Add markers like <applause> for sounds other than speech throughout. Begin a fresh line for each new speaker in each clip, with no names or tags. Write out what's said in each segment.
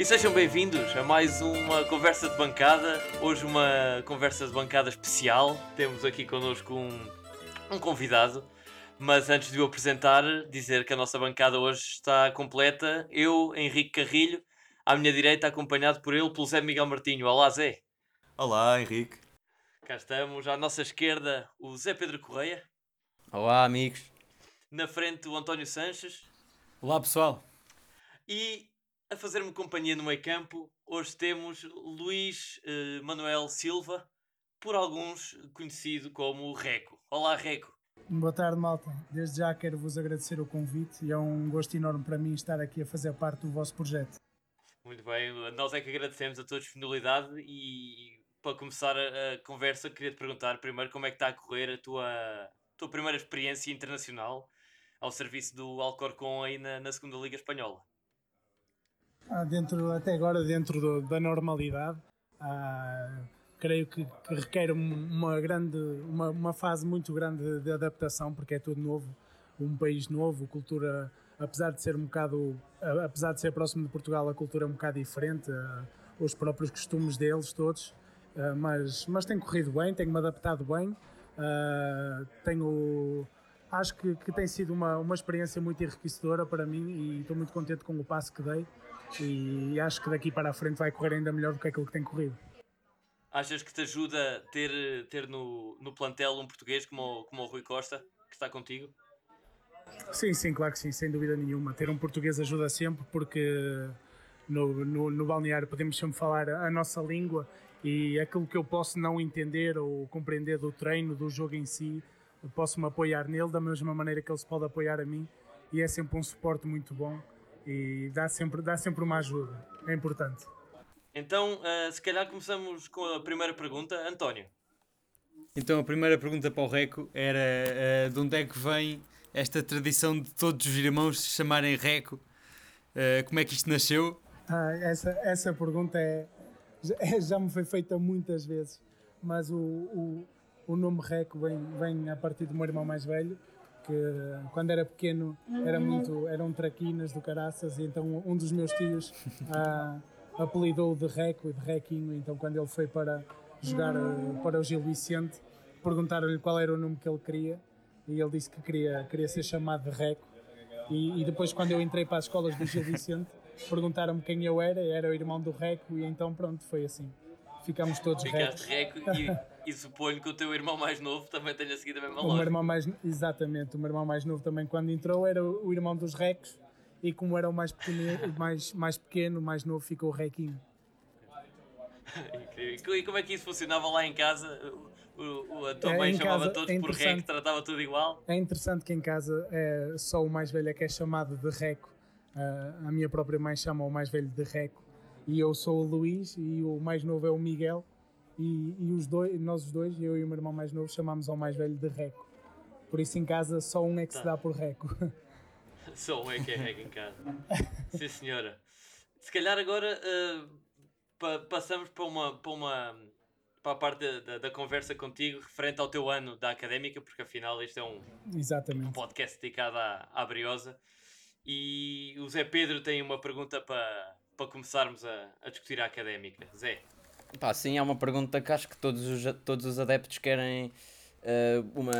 E sejam bem-vindos a mais uma conversa de bancada. Hoje uma conversa de bancada especial. Temos aqui connosco um, um convidado. Mas antes de o apresentar, dizer que a nossa bancada hoje está completa. Eu, Henrique Carrilho, à minha direita, acompanhado por ele, pelo Zé Miguel Martinho. Olá, Zé.
Olá, Henrique.
Cá estamos. À nossa esquerda, o Zé Pedro Correia.
Olá, amigos.
Na frente, o António Sanches.
Olá, pessoal.
E a fazer-me companhia no meio campo, hoje temos Luís eh, Manuel Silva, por alguns conhecido como Reco. Olá, Reco.
Boa tarde, malta. Desde já quero vos agradecer o convite e é um gosto enorme para mim estar aqui a fazer parte do vosso projeto.
Muito bem, nós é que agradecemos a tua disponibilidade e para começar a, a conversa queria te perguntar primeiro como é que está a correr a tua, tua primeira experiência internacional ao serviço do Alcorcón aí na, na segunda Liga Espanhola.
Ah, dentro, até agora, dentro do, da normalidade, ah, creio que, que, requer uma, grande, uma, uma fase muito grande de adaptação, porque é tudo novo, um país novo, cultura, apesar de ser um bocado, apesar de ser próximo de Portugal, a cultura é um bocado diferente, ah, os próprios costumes deles todos, mas, mas tem corrido bem, tenho-me adaptado bem, tenho acho que, que, tem sido uma, uma experiência muito enriquecedora para mim e estou muito contente com o passo que dei e acho que daqui para a frente vai correr ainda melhor do que aquilo que tem corrido.
Achas que te ajuda ter, ter no, no plantel um português como, como o Rui Costa, que está contigo?
Sim, sim, claro que sim, sem dúvida nenhuma. Ter um português ajuda sempre porque no, no, no balneário podemos sempre falar a nossa língua e aquilo que eu posso não entender ou compreender do treino, do jogo em si, posso me apoiar nele da mesma maneira que ele se pode apoiar a mim e é sempre um suporte muito bom e dá sempre, dá sempre uma ajuda, é importante.
Então, uh, se calhar começamos com a primeira pergunta. António.
Então, a primeira pergunta para o Reco era uh, de onde é que vem esta tradição de todos os irmãos se chamarem Reco? Uh, como é que isto nasceu?
Ah, essa, essa pergunta é, <laughs> já me foi feita muitas vezes, mas o, o, o nome Reco vem, vem a partir do meu irmão mais velho, que quando era pequeno era muito, eram traquinas do caraças, e então um dos meus tios <laughs> ah, apelidou de Reco e de Requinho, então quando ele foi para jogar ah, para o Gil Vicente, perguntaram-lhe qual era o nome que ele queria, e ele disse que queria, queria ser chamado de Reco, e, e depois quando eu entrei para as escolas do Gil Vicente, <laughs> perguntaram-me quem eu era, era o irmão do Reco, e então pronto, foi assim. Ficamos todos
Ficaste Reco e e suponho que o teu irmão mais novo também tenha seguido a mesma
o Meu irmão mais, exatamente, o meu irmão mais novo também quando entrou era o irmão dos Recos e como era o mais pequeno, mais, mais pequeno, mais novo, ficou o Requinho.
e como é que isso funcionava lá em casa? O, o, a tua é, mãe chamava casa, todos é por Reco, tratava tudo igual?
É interessante que em casa é só o mais velho é que é chamado de Reco. Uh, a minha própria mãe chama o mais velho de Reco. E eu sou o Luís e o mais novo é o Miguel e, e os dois, nós os dois, eu e o meu irmão mais novo, chamamos ao mais velho de Reco. Por isso em casa só um é que tá. se dá por Reco. <laughs>
Só um é que é Reco em casa. <laughs> Sim senhora. Se calhar agora uh, pa passamos para uma, para uma para a parte da, da, da, conversa contigo referente ao teu ano da académica, porque afinal este é um, um podcast dedicado à, à Briosa. E o Zé Pedro tem uma pergunta para, para começarmos a, a discutir a académica. Zé.
Pá, sim, é uma pergunta que acho que todos os, todos os adeptos querem uh, uma,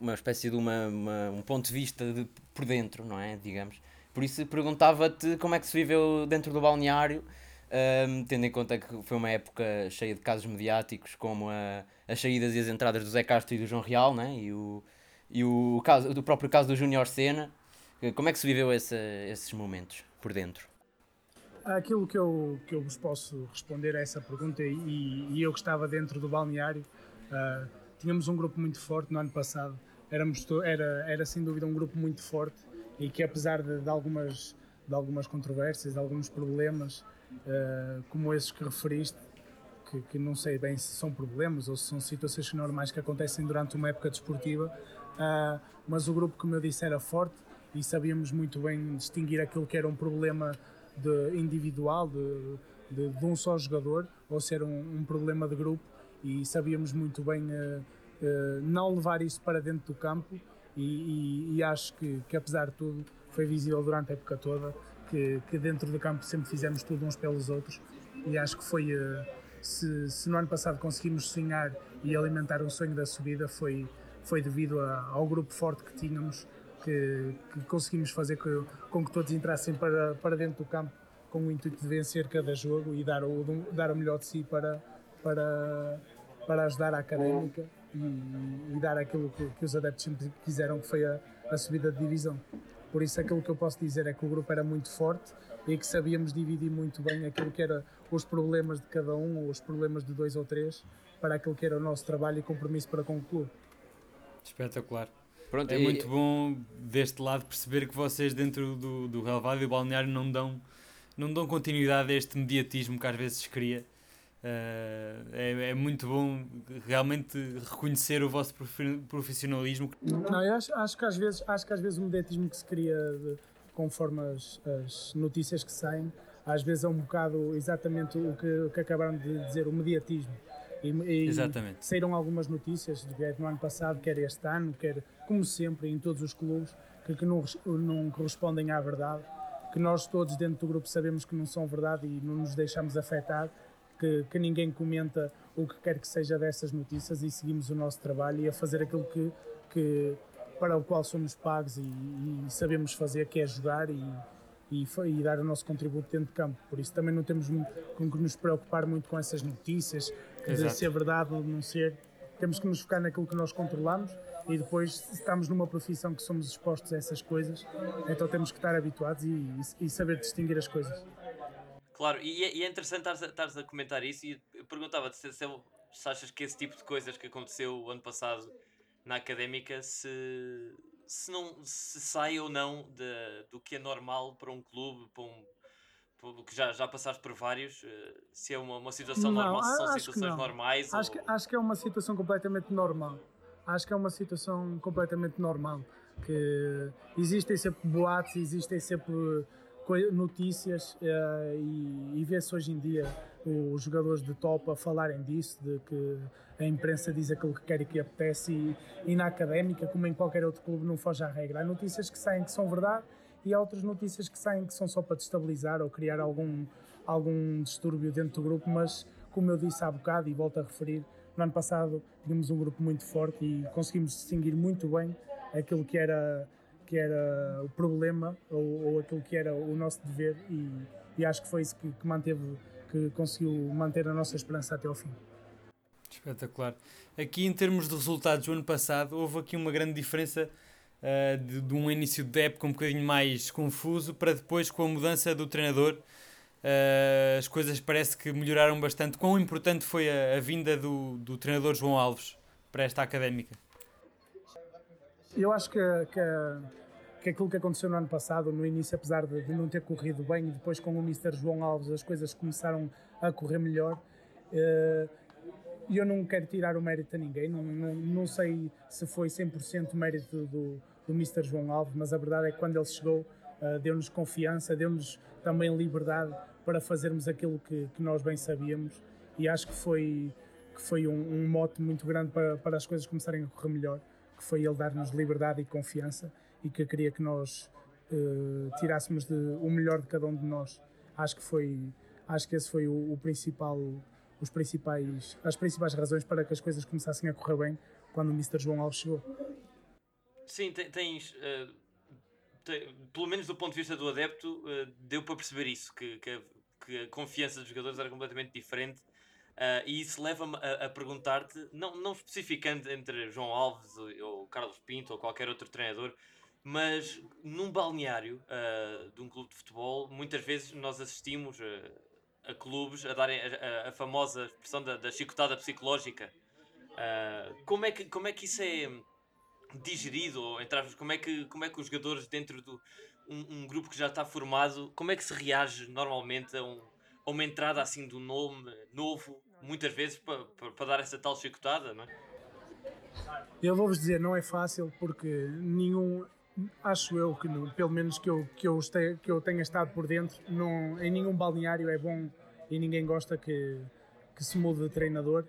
uma espécie de uma, uma, um ponto de vista de, por dentro, não é? Digamos. Por isso perguntava-te como é que se viveu dentro do balneário, uh, tendo em conta que foi uma época cheia de casos mediáticos, como a, as saídas e as entradas do Zé Castro e do João Real, né? e, o, e o, caso, o próprio caso do Júnior Sena. Como é que se viveu esse, esses momentos por dentro?
Aquilo que eu, que eu vos posso responder a essa pergunta, e, e eu que estava dentro do balneário, uh, tínhamos um grupo muito forte no ano passado, Éramos, era, era sem dúvida um grupo muito forte e que apesar de, de algumas, de algumas controvérsias, de alguns problemas, uh, como esses que referiste, que, que, não sei bem se são problemas ou se são situações normais que acontecem durante uma época desportiva, uh, mas o grupo, como eu disse, era forte e sabíamos muito bem distinguir aquilo que era um problema de individual de, de, de, um só jogador ou ser um, um, problema de grupo e sabíamos muito bem uh, uh, não levar isso para dentro do campo e, e, e acho que, que, apesar de tudo foi visível durante a época toda que, que dentro do campo sempre fizemos tudo uns pelos outros e acho que foi uh, se, se, no ano passado conseguimos sonhar e alimentar o sonho da subida foi foi devido a, ao grupo forte que tínhamos que, que conseguimos fazer que, com que todos entrassem para, para dentro do campo com o intuito de vencer cada jogo e dar o, dar o melhor de si para, para, para ajudar a académica e, e dar aquilo que, que, os adeptos sempre quiseram, que foi a, a subida de divisão. Por isso, aquilo que eu posso dizer é que o grupo era muito forte e que sabíamos dividir muito bem aquilo que era os problemas de cada um ou os problemas de dois ou três para aquilo que era o nosso trabalho e compromisso para com o clube.
Espetacular. Pronto, é e... muito bom deste lado perceber que vocês dentro do, do relevado e do balneário não dão, não dão continuidade a este mediatismo que às vezes se cria. Uh, é, é, muito bom realmente reconhecer o vosso profissionalismo.
Não, eu acho, acho, que às vezes, acho que às vezes o mediatismo que se cria de, conforme as, as, notícias que saem, às vezes é um bocado exatamente o que, o que acabaram de dizer, o mediatismo.
E, e Exatamente.
saíram algumas notícias, quer no ano passado, quer este ano, quer como sempre em todos os clubes, que, que não, não correspondem à verdade, que nós todos dentro do grupo sabemos que não são verdade e não nos deixamos afetar, que, que ninguém comenta o que quer que seja dessas notícias e seguimos o nosso trabalho e a fazer aquilo que, que para o qual somos pagos e, e sabemos fazer, que é jogar e, e, e, dar o nosso contributo dentro de campo. Por isso também não temos com que nos preocupar muito com essas notícias, de ser verdade ou não ser. Temos que nos focar naquilo que nós controlamos e depois estamos numa profissão que somos expostos a essas coisas, então temos que estar habituados e, e saber distinguir as coisas.
Claro, e é, e é interessante estares a, a, comentar isso e eu perguntava-te se, se, se achas que esse tipo de coisas que aconteceu o ano passado na académica se, se não se sai ou não de, do que é normal para um clube, para um que já, já passaste por vários, eh, se é uma, uma situação não, normal, se são situações normais.
Acho, ou... que, acho que é uma situação completamente normal. Acho que é uma situação completamente normal. Que existem sempre boatos, existem sempre notícias uh, e, e vê-se hoje em dia os jogadores de top a falarem disso, de que a imprensa diz aquilo que quer e que apetece e, e na académica, como em qualquer outro clube, não foge à regra. Há notícias que saem que são verdade e há outras notícias que saem que são só para destabilizar ou criar algum, algum distúrbio dentro do grupo, mas como eu disse há bocado e volto a referir, no ano passado tínhamos um grupo muito forte e conseguimos distinguir muito bem aquilo que era, que era o problema ou, ou aquilo que era o nosso dever e, e acho que foi isso que, que manteve, que conseguiu manter a nossa esperança até ao fim.
Espetacular. Aqui em termos de resultados do ano passado houve aqui uma grande diferença uh, de, de, um início de época um bocadinho mais confuso para depois com a mudança do treinador uh, as coisas parece que melhoraram bastante. Quão importante foi a, a vinda do, do treinador João Alves para esta académica?
Eu acho que, que, que, aquilo que aconteceu no ano passado, no início, apesar de, de, não ter corrido bem, e depois com o Mr. João Alves as coisas começaram a correr melhor. E eu não quero tirar o mérito a ninguém, não, não, não sei se foi 100% mérito do, do Mr. João Alves, mas a verdade é que quando ele chegou, uh, deu-nos confiança, deu-nos também liberdade para fazermos aquilo que, que, nós bem sabíamos e acho que foi, que foi um, um mote muito grande para, para as coisas começarem a correr melhor, que foi ele dar-nos liberdade e confiança e que queria que nós uh, tirássemos de, o melhor de cada um de nós. Acho que foi, acho que esse foi o, o principal os principais, as principais razões para que as coisas começassem a correr bem quando o Mr. João Alves chegou.
Sim, tens, uh, pelo menos do ponto de vista do adepto, uh, deu para perceber isso, que, que a, que, a, confiança dos jogadores era completamente diferente. Uh, e isso leva-me a, a perguntar-te, não, não especificando entre João Alves ou, ou, Carlos Pinto ou qualquer outro treinador, mas num balneário de um clube de futebol, muitas vezes nós assistimos a clubes a darem a, a, famosa expressão da, da, chicotada psicológica. Como, é que, como é que isso é digerido? Entre aspas, como, é que, como é que os jogadores dentro de um, um, grupo que já está formado, como é que se reage normalmente a, um, a uma entrada assim do nome novo, muitas vezes para, para, para dar essa tal chicotada, não é?
Eu vou-vos dizer, não é fácil porque nenhum, acho eu que pelo menos que eu, que, eu este, que eu tenha estado por dentro, não, em nenhum balneário é bom e ninguém gosta que, que se mude de treinador.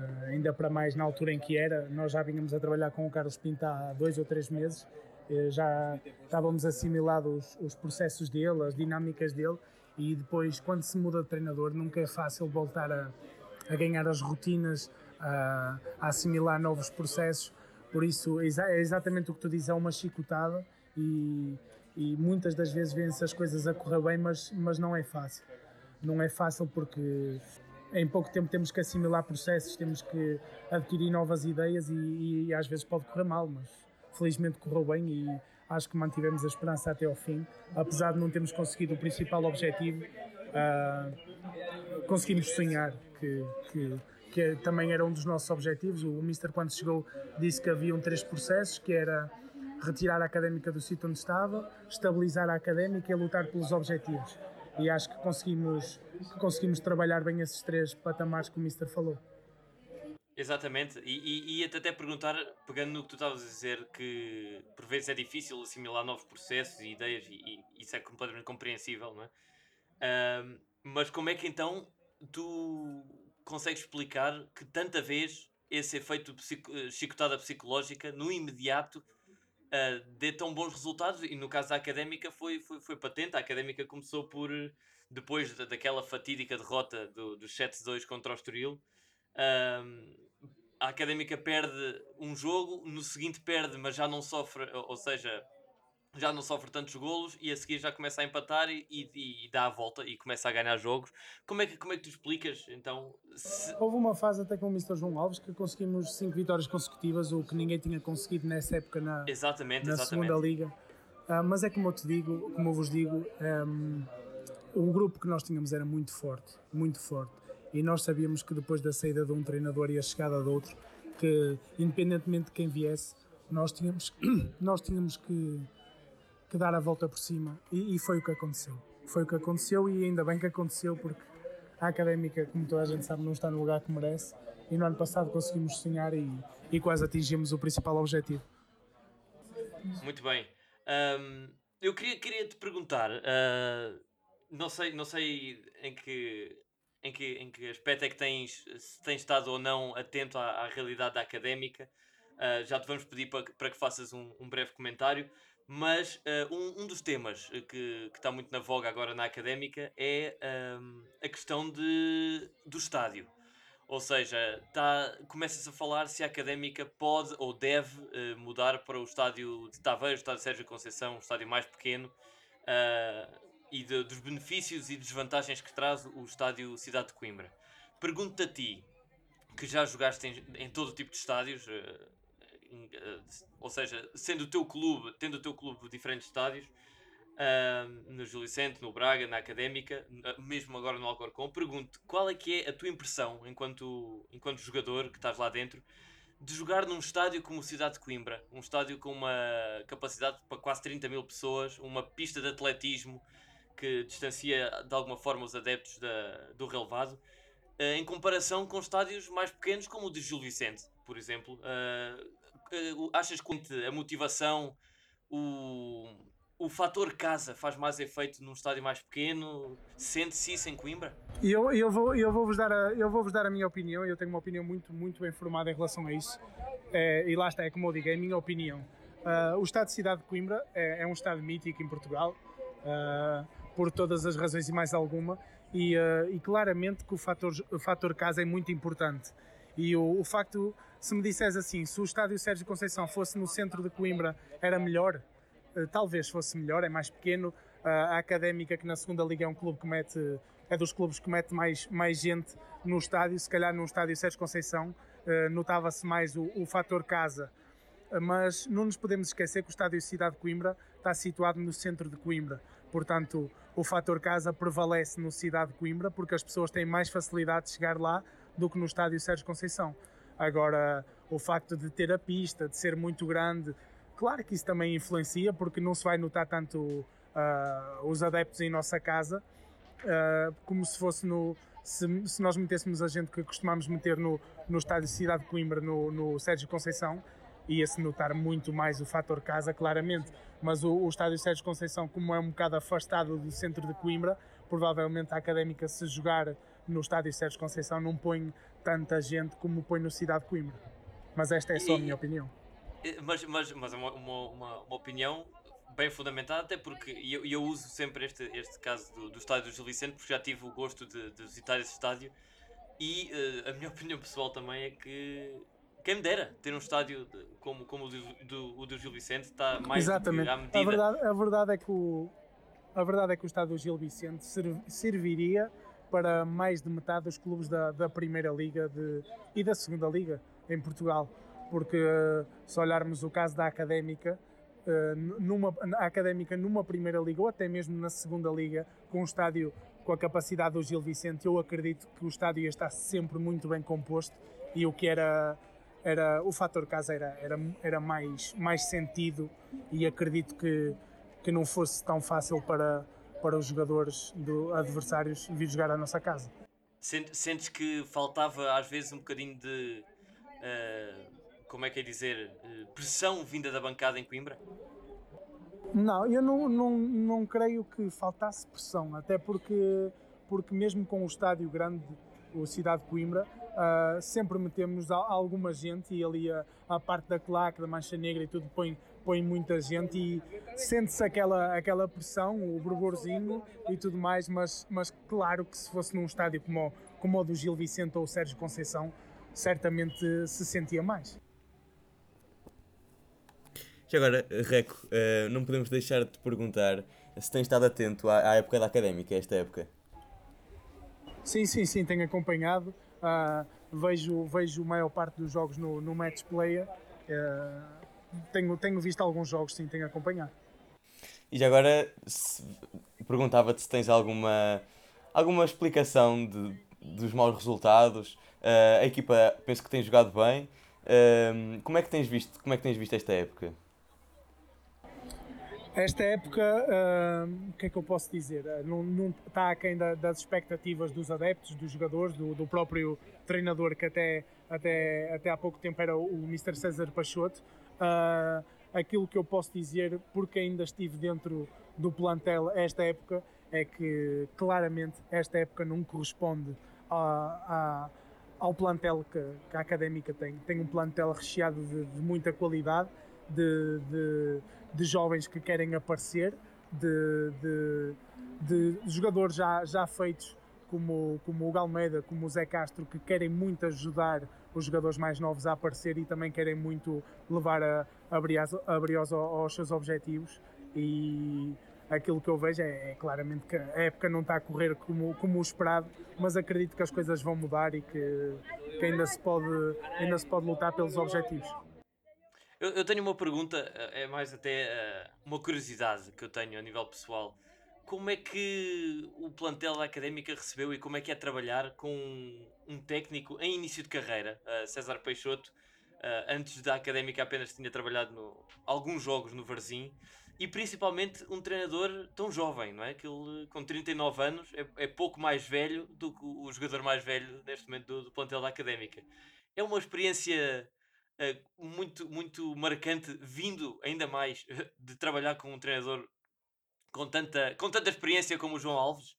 Uh, ainda para mais na altura em que era, nós já vínhamos a trabalhar com o Carlos Pinto há dois ou três meses eh, já estávamos assimilados os, os processos dele, as dinâmicas dele, e depois, quando se muda de treinador, nunca é fácil voltar a, a ganhar as rotinas, a, a, assimilar novos processos. Por isso, é exatamente o que tu dizes, é uma chicotada e, e muitas das vezes vêem-se as coisas a correr bem, mas, mas não é fácil. Não é fácil porque em pouco tempo temos que assimilar processos, temos que adquirir novas ideias e, e, às vezes pode correr mal, mas felizmente correu bem e acho que mantivemos a esperança até ao fim, apesar de não termos conseguido o principal objetivo, uh, conseguimos sonhar que, que, que, também era um dos nossos objetivos. O Mister quando chegou disse que haviam três processos, que era retirar a académica do sítio onde estava, estabilizar a académica e lutar pelos objetivos. E acho que conseguimos conseguimos trabalhar bem esses três patamares que o Mister falou.
Exatamente, e, e, e até perguntar, pegando no que tu estavas a dizer, que por vezes é difícil assimilar novos processos e ideias, e, e isso é completamente compreensível, não é? Mas como é que então tu consegues explicar que tanta vez esse efeito de chicotada psicológica no imediato uh, dê tão bons resultados? E no caso da académica foi, foi, foi patente, a académica começou por depois daquela fatídica derrota do, do 7-2 contra o Estoril, a Académica perde um jogo, no seguinte perde, mas já não sofre, ou seja, já não sofre tantos golos e a seguir já começa a empatar e, e, e, dá a volta e começa a ganhar jogos. Como é que, como é que tu explicas então?
Se... Houve uma fase até com o Mr. João Alves que conseguimos 5 vitórias consecutivas, o que ninguém tinha conseguido nessa época na,
exatamente,
na
exatamente.
segunda liga. Uh, mas é como eu te digo, como eu vos digo, um, o grupo que nós tínhamos era muito forte, muito forte. E nós sabíamos que depois da saída de um treinador e a chegada de outro, que independentemente de quem viesse, nós tínhamos, <clears throat> nós tínhamos que, que dar a volta por cima. E, e, foi o que aconteceu. Foi o que aconteceu e ainda bem que aconteceu, porque a académica, como toda a gente sabe, não está no lugar que merece. E no ano passado conseguimos sonhar e, e quase atingimos o principal objetivo.
Muito bem. Um, eu queria, queria te perguntar. Uh não sei, não sei em que, em que, em que aspecto é que tens, se tens estado ou não atento à, à realidade académica. Uh, já te vamos pedir para, para que faças um, um breve comentário. Mas uh, um, um dos temas que, que está muito na voga agora na académica é um, a questão de, do estádio. Ou seja, tá, começa-se a falar se a académica pode ou deve uh, mudar para o estádio de Taveiro, o estádio Sérgio Conceição, um estádio mais pequeno. Uh, e de, dos benefícios e desvantagens que traz o estádio Cidade de Coimbra. Pergunto-te a ti, que já jogaste em, em todo tipo de estádios, ou seja, sendo o teu clube, tendo o teu clube diferentes estádios, uh, no Júlio Vicente, no Braga, na Académica, mesmo agora no Alcorcón, pergunto qual é que é a tua impressão enquanto, enquanto jogador que estás lá dentro de jogar num estádio como o Cidade de Coimbra, um estádio com uma capacidade para quase 30 mil pessoas, uma pista de atletismo, que distancia de alguma forma os adeptos da, do relevado, uh, em comparação com estádios mais pequenos como o de Gil Vicente, por exemplo. Achas que a motivação, o, o fator casa faz mais efeito num estádio mais pequeno? Sente-se isso em Coimbra?
Eu, eu, vou, eu vou-vos dar, a, eu vou -vos dar a minha opinião, eu tenho uma opinião muito, muito bem formada em relação a isso. É, e lá está, é como eu digo, é a minha opinião. Uh, o Estado de Cidade de Coimbra é, é um estado mítico em Portugal. Uh, por todas as razões e mais alguma, e, uh, e claramente que o fator, o fator casa é muito importante. E o, o facto, se me disseres assim, se o estádio Sérgio Conceição fosse no centro de Coimbra, era melhor? Uh, talvez fosse melhor, é mais pequeno. Uh, a Académica, que na segunda Liga é um clube que mete, é dos clubes que mete mais, mais gente no estádio, se calhar no estádio Sérgio Conceição notava-se mais o, o fator casa. Mas não nos podemos esquecer que o estádio Cidade de Coimbra está situado no centro de Coimbra. Portanto, o fator casa prevalece no Cidade de Coimbra porque as pessoas têm mais facilidade de chegar lá do que no estádio Sérgio Conceição. Agora, o facto de ter a pista, de ser muito grande, claro que isso também influencia porque não se vai notar tanto uh, os adeptos em nossa casa uh, como se fosse no. Se, se, nós metêssemos a gente que costumamos meter no, no estádio Cidade de Coimbra, no, no Sérgio Conceição, ia-se notar muito mais o fator casa, claramente. Mas o, o estádio Sérgio Conceição, como é um bocado afastado do centro de Coimbra, provavelmente a académica, se jogar no estádio Sérgio Conceição, não põe tanta gente como põe no Cidade de Coimbra. Mas esta é só a minha opinião.
Mas, mas, mas é uma, uma, uma, opinião bem fundamentada, até porque eu, eu uso sempre este, este caso do, do estádio do Gil Vicente, porque já tive o gosto de, de visitar esse estádio e uh, a minha <laughs> opinião pessoal também é que quem me dera ter um estádio de, como, como o, do, do, o do Gil Vicente está mais
Exatamente.
à medida.
A verdade, a verdade é que o, a verdade é que o estádio do Gil Vicente serviria para mais de metade dos clubes da, da Primeira Liga de, e da Segunda Liga em Portugal. Porque se olharmos o caso da Académica, eh, numa, a Académica numa Primeira Liga ou até mesmo na Segunda Liga, com um estádio com a capacidade do Gil Vicente, eu acredito que o estádio estar sempre muito bem composto e o que era era o fator casa era, era, era mais, mais sentido e acredito que, que não fosse tão fácil para, para os jogadores do adversários vir jogar à nossa casa.
Sentes que faltava às vezes um bocadinho de uh, como é que é dizer uh, pressão vinda da bancada em Coimbra?
Não, eu não, não, não creio que faltasse pressão, até porque, porque mesmo com o estádio grande, o Cidade de Coimbra, uh, sempre metemos alguma gente e ali a, a, parte da claque, da mancha negra e tudo põe, põe muita gente e sente-se aquela, aquela pressão, o burburzinho e tudo mais, mas, mas claro que se fosse num estádio como, como o do Gil Vicente ou o Sérgio Conceição, certamente se sentia mais.
E agora, Reco, uh, não podemos deixar de te perguntar se tens estado atento à, à época da académica, esta época.
Sim, sim, sim, tenho acompanhado. Uh, vejo, vejo a maior parte dos jogos no, no Match Player. Uh, tenho, tenho visto alguns jogos, sim, tenho acompanhado.
E agora perguntava-te se tens alguma, alguma explicação de, dos maus resultados. Uh, a equipa penso que tem jogado bem. como é que tens visto como é que tens visto esta época
esta época, uh, o que é que eu posso dizer? Uh, não, não está aquém da, das expectativas dos adeptos, dos jogadores, do, do, próprio treinador que até, até, até há pouco tempo era o Mr. César Pachoto. Uh, aquilo que eu posso dizer, porque ainda estive dentro do plantel esta época, é que claramente esta época não corresponde a, a, ao plantel que, que, a Académica tem. Tem um plantel recheado de, de muita qualidade, de, de de jovens que querem aparecer, de, jogadores já, já feitos como, como o Galmeida, como o Zé Castro, que querem muito ajudar os jogadores mais novos a aparecer e também querem muito levar a, a Briosa, aos, seus objetivos. E aquilo que eu vejo é, é, claramente que a época não está a correr como, como o esperado, mas acredito que as coisas vão mudar e que, que ainda, se pode, ainda se pode lutar pelos objetivos.
Eu, eu, tenho uma pergunta, eh, é mais até uh, uma curiosidade que eu tenho a nível pessoal. Como é que o plantel da Académica recebeu e como é que é trabalhar com um técnico em início de carreira, uh, César Peixoto? Uh, antes da Académica apenas tinha trabalhado no, alguns jogos no Varzim e principalmente um treinador tão jovem, não é? Que ele com 39 anos é, é pouco mais velho do que o jogador mais velho neste momento do, do plantel da Académica. É uma experiência uh, muito, muito marcante, vindo ainda mais <laughs> de trabalhar com um treinador com tanta, com tanta experiência como o João Alves?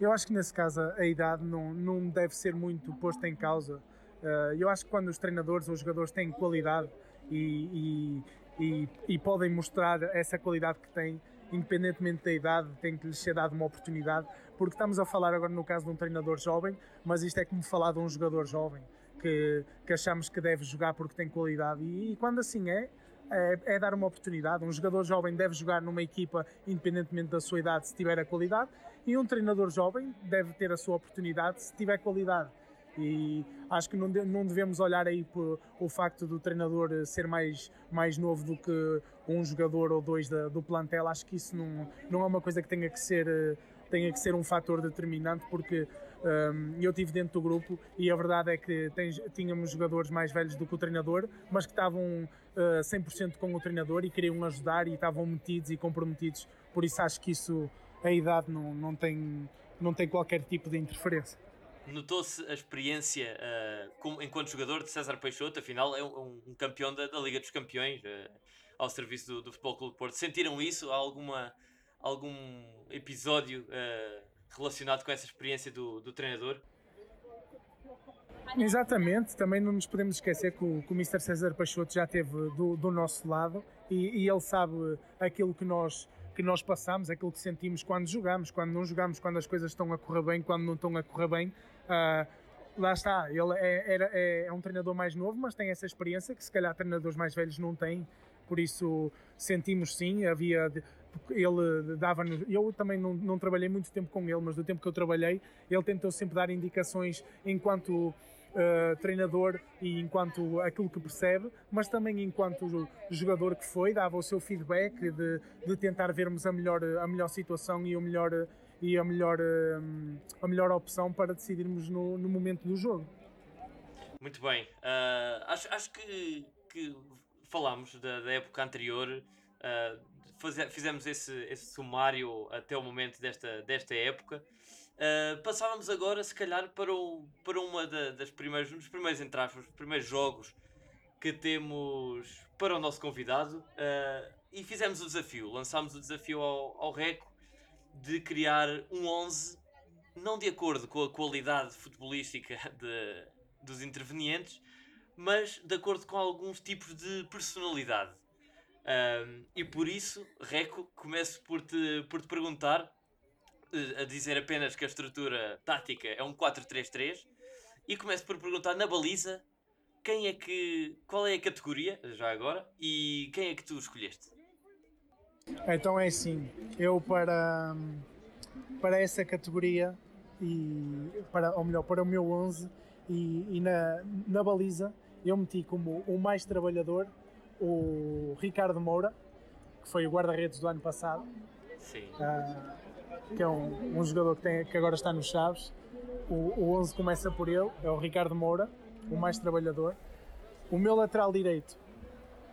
Eu acho que nesse caso a idade não, não deve ser muito posta em causa. Uh, eu acho que quando os treinadores ou os jogadores têm qualidade e, e, e, e, podem mostrar essa qualidade que têm, independentemente da idade, tem que lhes ser dado uma oportunidade, porque estamos a falar agora no caso de um treinador jovem, mas isto é como falar de um jogador jovem que, que achamos que deve jogar porque tem qualidade. E, e quando assim é, é, é, dar uma oportunidade. Um jogador jovem deve jogar numa equipa, independentemente da sua idade, se tiver a qualidade, e um treinador jovem deve ter a sua oportunidade se tiver qualidade. E acho que não, não devemos olhar aí por o facto do treinador ser mais, mais novo do que um jogador ou dois da, do plantel. Acho que isso não, não é uma coisa que tenha que ser, tenha que ser um fator determinante, porque um, eu estive dentro do grupo e a verdade é que tem, tínhamos jogadores mais velhos do que o treinador, mas que estavam uh, 100% com o treinador e queriam ajudar e estavam metidos e comprometidos. Por isso acho que isso, a idade não, não, tem, não tem qualquer tipo de interferência.
Notou-se a experiência uh, como, enquanto jogador de César Peixoto, afinal é um, um campeão da, da, Liga dos Campeões uh, ao serviço do, do Futebol Clube Porto. Sentiram isso? Há alguma, algum episódio relacionado com essa experiência do, do treinador?
Exatamente, também não nos podemos esquecer que o, que o Mr. César Peixoto já esteve do, do nosso lado e, e, ele sabe aquilo que nós, que nós passamos, aquilo que sentimos quando jogamos, quando não jogamos, quando as coisas estão a correr bem, quando não estão a correr bem. Uh, lá está, ele é, é, é, um treinador mais novo, mas tem essa experiência que se calhar treinadores mais velhos não têm, por isso sentimos sim, havia ele dava eu também não, não trabalhei muito tempo com ele, mas do tempo que eu trabalhei, ele tentou sempre dar indicações enquanto Uh, treinador e enquanto aquilo que percebe, mas também enquanto jogador que foi, dava o seu feedback de, de tentar vermos a melhor, a melhor situação e, o melhor, e a, melhor, uh, a melhor opção para decidirmos no, no momento do jogo.
Muito bem, uh, acho, acho que, que falámos da, da época anterior, fizemos esse, esse sumário até o momento desta, desta época. Uh, passávamos agora, se calhar, para, o, para uma da, das primeiras, um dos primeiros entraves, os primeiros jogos que temos para o nosso convidado uh, e fizemos o desafio, lançámos o desafio ao, ao Reco de criar um 11 não de acordo com a qualidade futebolística <laughs> de, dos intervenientes, mas de acordo com alguns tipos de personalidade. Um, e por isso, Reco, começo por te, por te perguntar, eh, a dizer apenas que a estrutura tática é um 4-3-3, e começo por perguntar na baliza quem é que. qual é a categoria, já agora, e quem é que tu escolheste?
Então é assim, eu para, para essa categoria, e para, ou melhor, para o meu 11 e, e na, na baliza, eu meti como o mais trabalhador o Ricardo Moura, que foi o guarda-redes do ano passado.
Sim.
Uh, que é um, um jogador que, tem, que, agora está nos Chaves. O, o 11 começa por ele, é o Ricardo Moura, o mais trabalhador. O meu lateral direito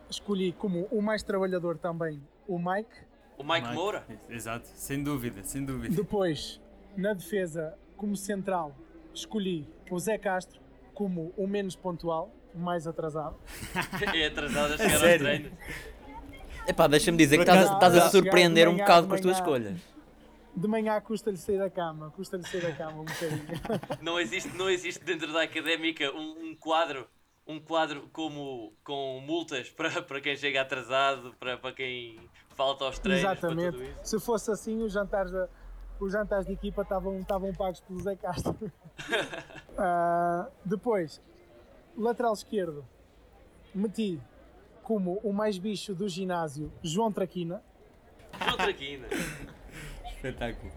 escolhi como o mais trabalhador também o Mike.
O Mike, Mike Moura?
Exato, sem dúvida, sem dúvida.
Depois, na defesa, como central, escolhi o Zé Castro como o menos pontual mais atrasado. <laughs>
é atrasado a chegar ao treino.
Epá, deixa-me dizer que estás, estás a surpreender manhã, um bocado com as tuas escolhas.
De manhã custa-lhe sair da cama, custa-lhe sair da cama um bocadinho. <laughs>
Não existe, não existe dentro da académica um, um quadro um quadro como com multas <laughs> para, para quem chega atrasado, para, para quem falta aos treinos.
Exatamente. Se fosse assim, os jantares, de, os jantares de equipa estavam, estavam pagos pelo Zé Castro. uh, depois, lateral esquerdo, meti como o mais bicho do ginásio João Traquina.
João Traquina.
Espetáculo.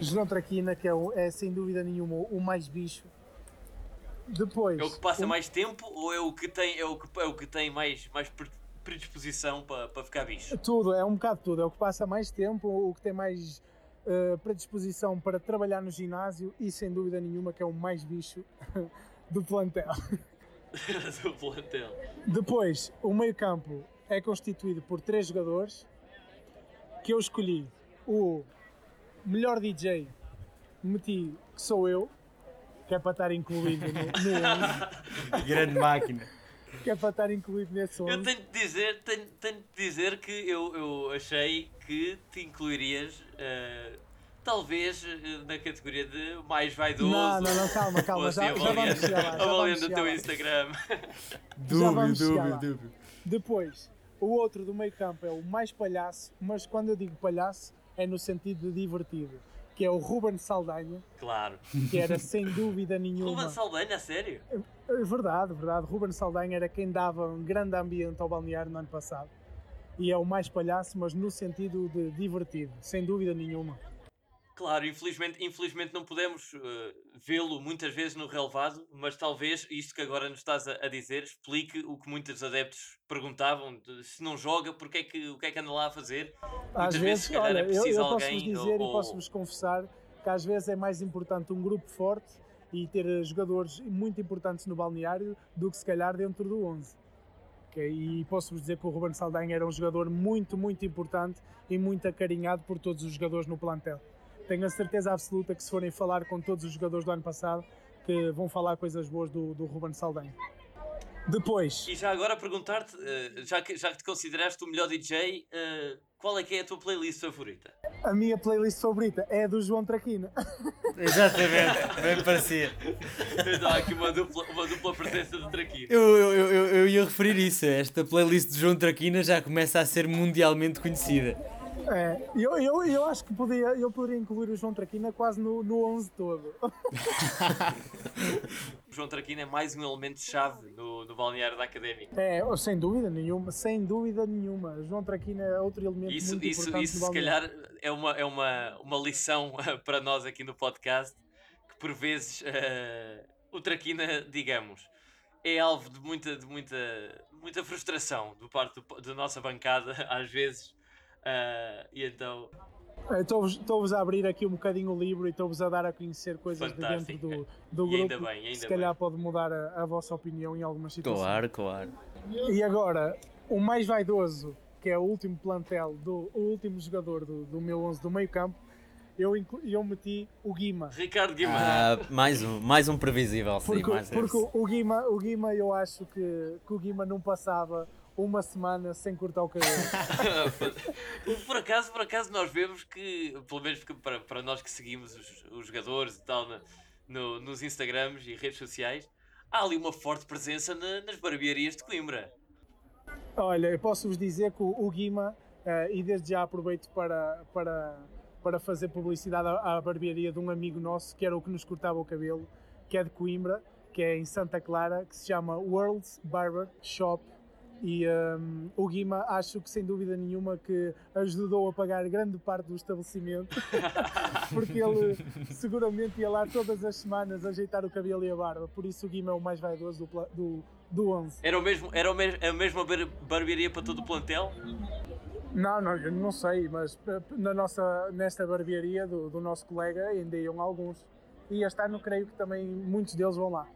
João Traquina, que é, o, é, sem dúvida nenhuma o mais bicho. Depois.
É o que passa mais tempo ou é o que tem, é o que, é o que tem mais, mais predisposição para, para ficar bicho?
Tudo, é um bocado tudo. É o que passa mais tempo, o que tem mais uh, predisposição para trabalhar no ginásio e sem dúvida nenhuma que é o mais bicho <laughs> do plantel. <laughs>
do plantel.
Depois, o meio-campo é constituído por três jogadores que eu escolhi. O melhor DJ meti que sou eu, que é para estar incluído no, no
11. <laughs> Grande máquina.
Que é para estar incluído nesse 11.
Eu tenho de dizer, tenho, tenho de dizer que eu, eu achei que te incluirias uh, talvez eh, na categoria de mais vaidoso.
Não, não, não, calma, calma, já, já vamos chegar lá.
Avaliando o teu Instagram.
dúvida, dúvida, dúvida.
Depois, o outro do meio campo é o mais palhaço, mas quando eu digo palhaço é no sentido de divertido, que é o Ruben Saldanha.
Claro.
Que era sem dúvida nenhuma.
Ruben Saldanha, sério? É,
é verdade, verdade. Ruben Saldanha era quem dava um grande ambiente ao balneário no ano passado. E é o mais palhaço, mas no sentido de divertido, sem dúvida nenhuma.
Claro, infelizmente, infelizmente não podemos uh, vê-lo muitas vezes no relevado, mas talvez isto que agora nos estás a, a, dizer explique o que muitos adeptos perguntavam: de, se não joga, porque é que, o que é que anda lá a fazer?
Às muitas vezes, vezes olha, é eu, eu posso-vos dizer ou, e posso-vos confessar que às vezes é mais importante um grupo forte e ter eh, jogadores muito importantes no balneário do que se calhar dentro do 11. Okay? E posso-vos dizer que o Ruben Saldanha era um jogador muito, muito importante e muito acarinhado por todos os jogadores no plantel tenho a certeza absoluta que se forem falar com todos os jogadores do ano passado, que vão falar coisas boas do, do Ruben Saldanha. Depois.
E já agora perguntar-te, eh, já que, já que te consideraste o melhor DJ, eh, qual é que é a tua playlist favorita?
a minha playlist favorita é a do João Traquina. <laughs>
Exatamente, bem parecia.
Então há aqui uma dupla, uma dupla presença de Traquino.
Eu, eu, eu, eu- eu ia referir isso. Esta playlist de João Traquina já começa a ser mundialmente conhecida.
É, eu, eu, eu acho que podia, eu poderia incluir o João Traquina quase no, no 11 todo.
O <laughs> João Traquino é mais um elemento-chave no, no balneário da Académica.
É, sem dúvida nenhuma, sem dúvida nenhuma. O João Traquina é outro elemento
Isso,
muito
isso,
importante
isso se calhar é uma, é uma, uma lição <laughs> para nós aqui no podcast que por vezes eh, o Traquina, digamos, é alvo de muita, de muita, muita frustração do parte do- da nossa bancada, <laughs> às vezes. Eh, e então,
É, Estou-vos a abrir aqui um bocadinho o livro e estou-vos a dar a conhecer coisas de dentro do, do <laughs>
E
grupo.
ainda bem, ainda
se calhar
bem.
pode mudar a, a vossa opinião em algumas situações.
Claro, claro.
E agora, o mais vaidoso, que é o último plantel, do, o último jogador do, do meu 11 do meio campo, eu, eu meti o Guima.
Ricardo Guimarães.
Ah, mais um, mais um previsível, sim.
Porque,
mais
porque
esse.
o, Guima, o Guima, eu acho que, que o Guima não passava uma semana sem cortar o cabelo. <laughs> <laughs>
por acaso, por acaso nós vemos que, pelo menos para, para nós que seguimos os, os jogadores e tal na- no- nos Instagrams e redes sociais, há ali uma forte presença na- nas barbearias de Coimbra.
Olha, eu posso-vos dizer que o, o Guima, eh, e desde já aproveito para, para, para fazer publicidade à, à barbearia de um amigo nosso, que era o que nos cortava o cabelo, que é de Coimbra, que é em Santa Clara, que se chama World's Barber Shop. E ehm, o Guima, acho que sem dúvida nenhuma que ajudou a pagar grande parte do estabelecimento, <laughs> porque ele seguramente ia lá todas as semanas ajeitar o cabelo e a barba. Por isso o Guima é o mais vaidoso do, do, do 11.
Era, o mesmo, era o mes- a mesma bar- barbearia para todo o plantel?
Não, não, eu não sei, mas na nossa, nesta barbearia do, do nosso colega ainda iam alguns. E este ano creio que também muitos deles vão lá.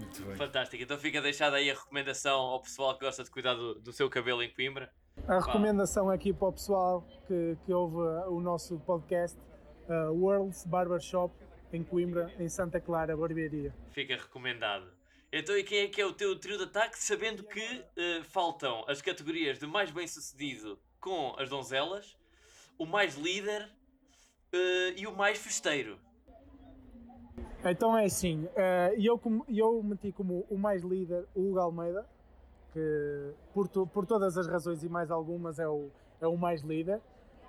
Muito bem.
Fantástico. Então fica deixada aí a recomendação ao pessoal que gosta de cuidar do, do seu cabelo em Coimbra.
A recomendação aqui para o pessoal que, que ouve o nosso podcast, eh, World's Barbershop, em Coimbra, em Santa Clara, barbearia.
Fica recomendado. Então, e quem é que é o teu trio de ataque? Sabendo que eh, faltam as categorias de mais bem sucedido com as donzelas, o mais líder eh, e o mais festeiro.
Então é assim, eh, eu, como- eu meti como o mais líder o Hugo Almeida, que por, to- por todas as razões e mais algumas é o, é o mais líder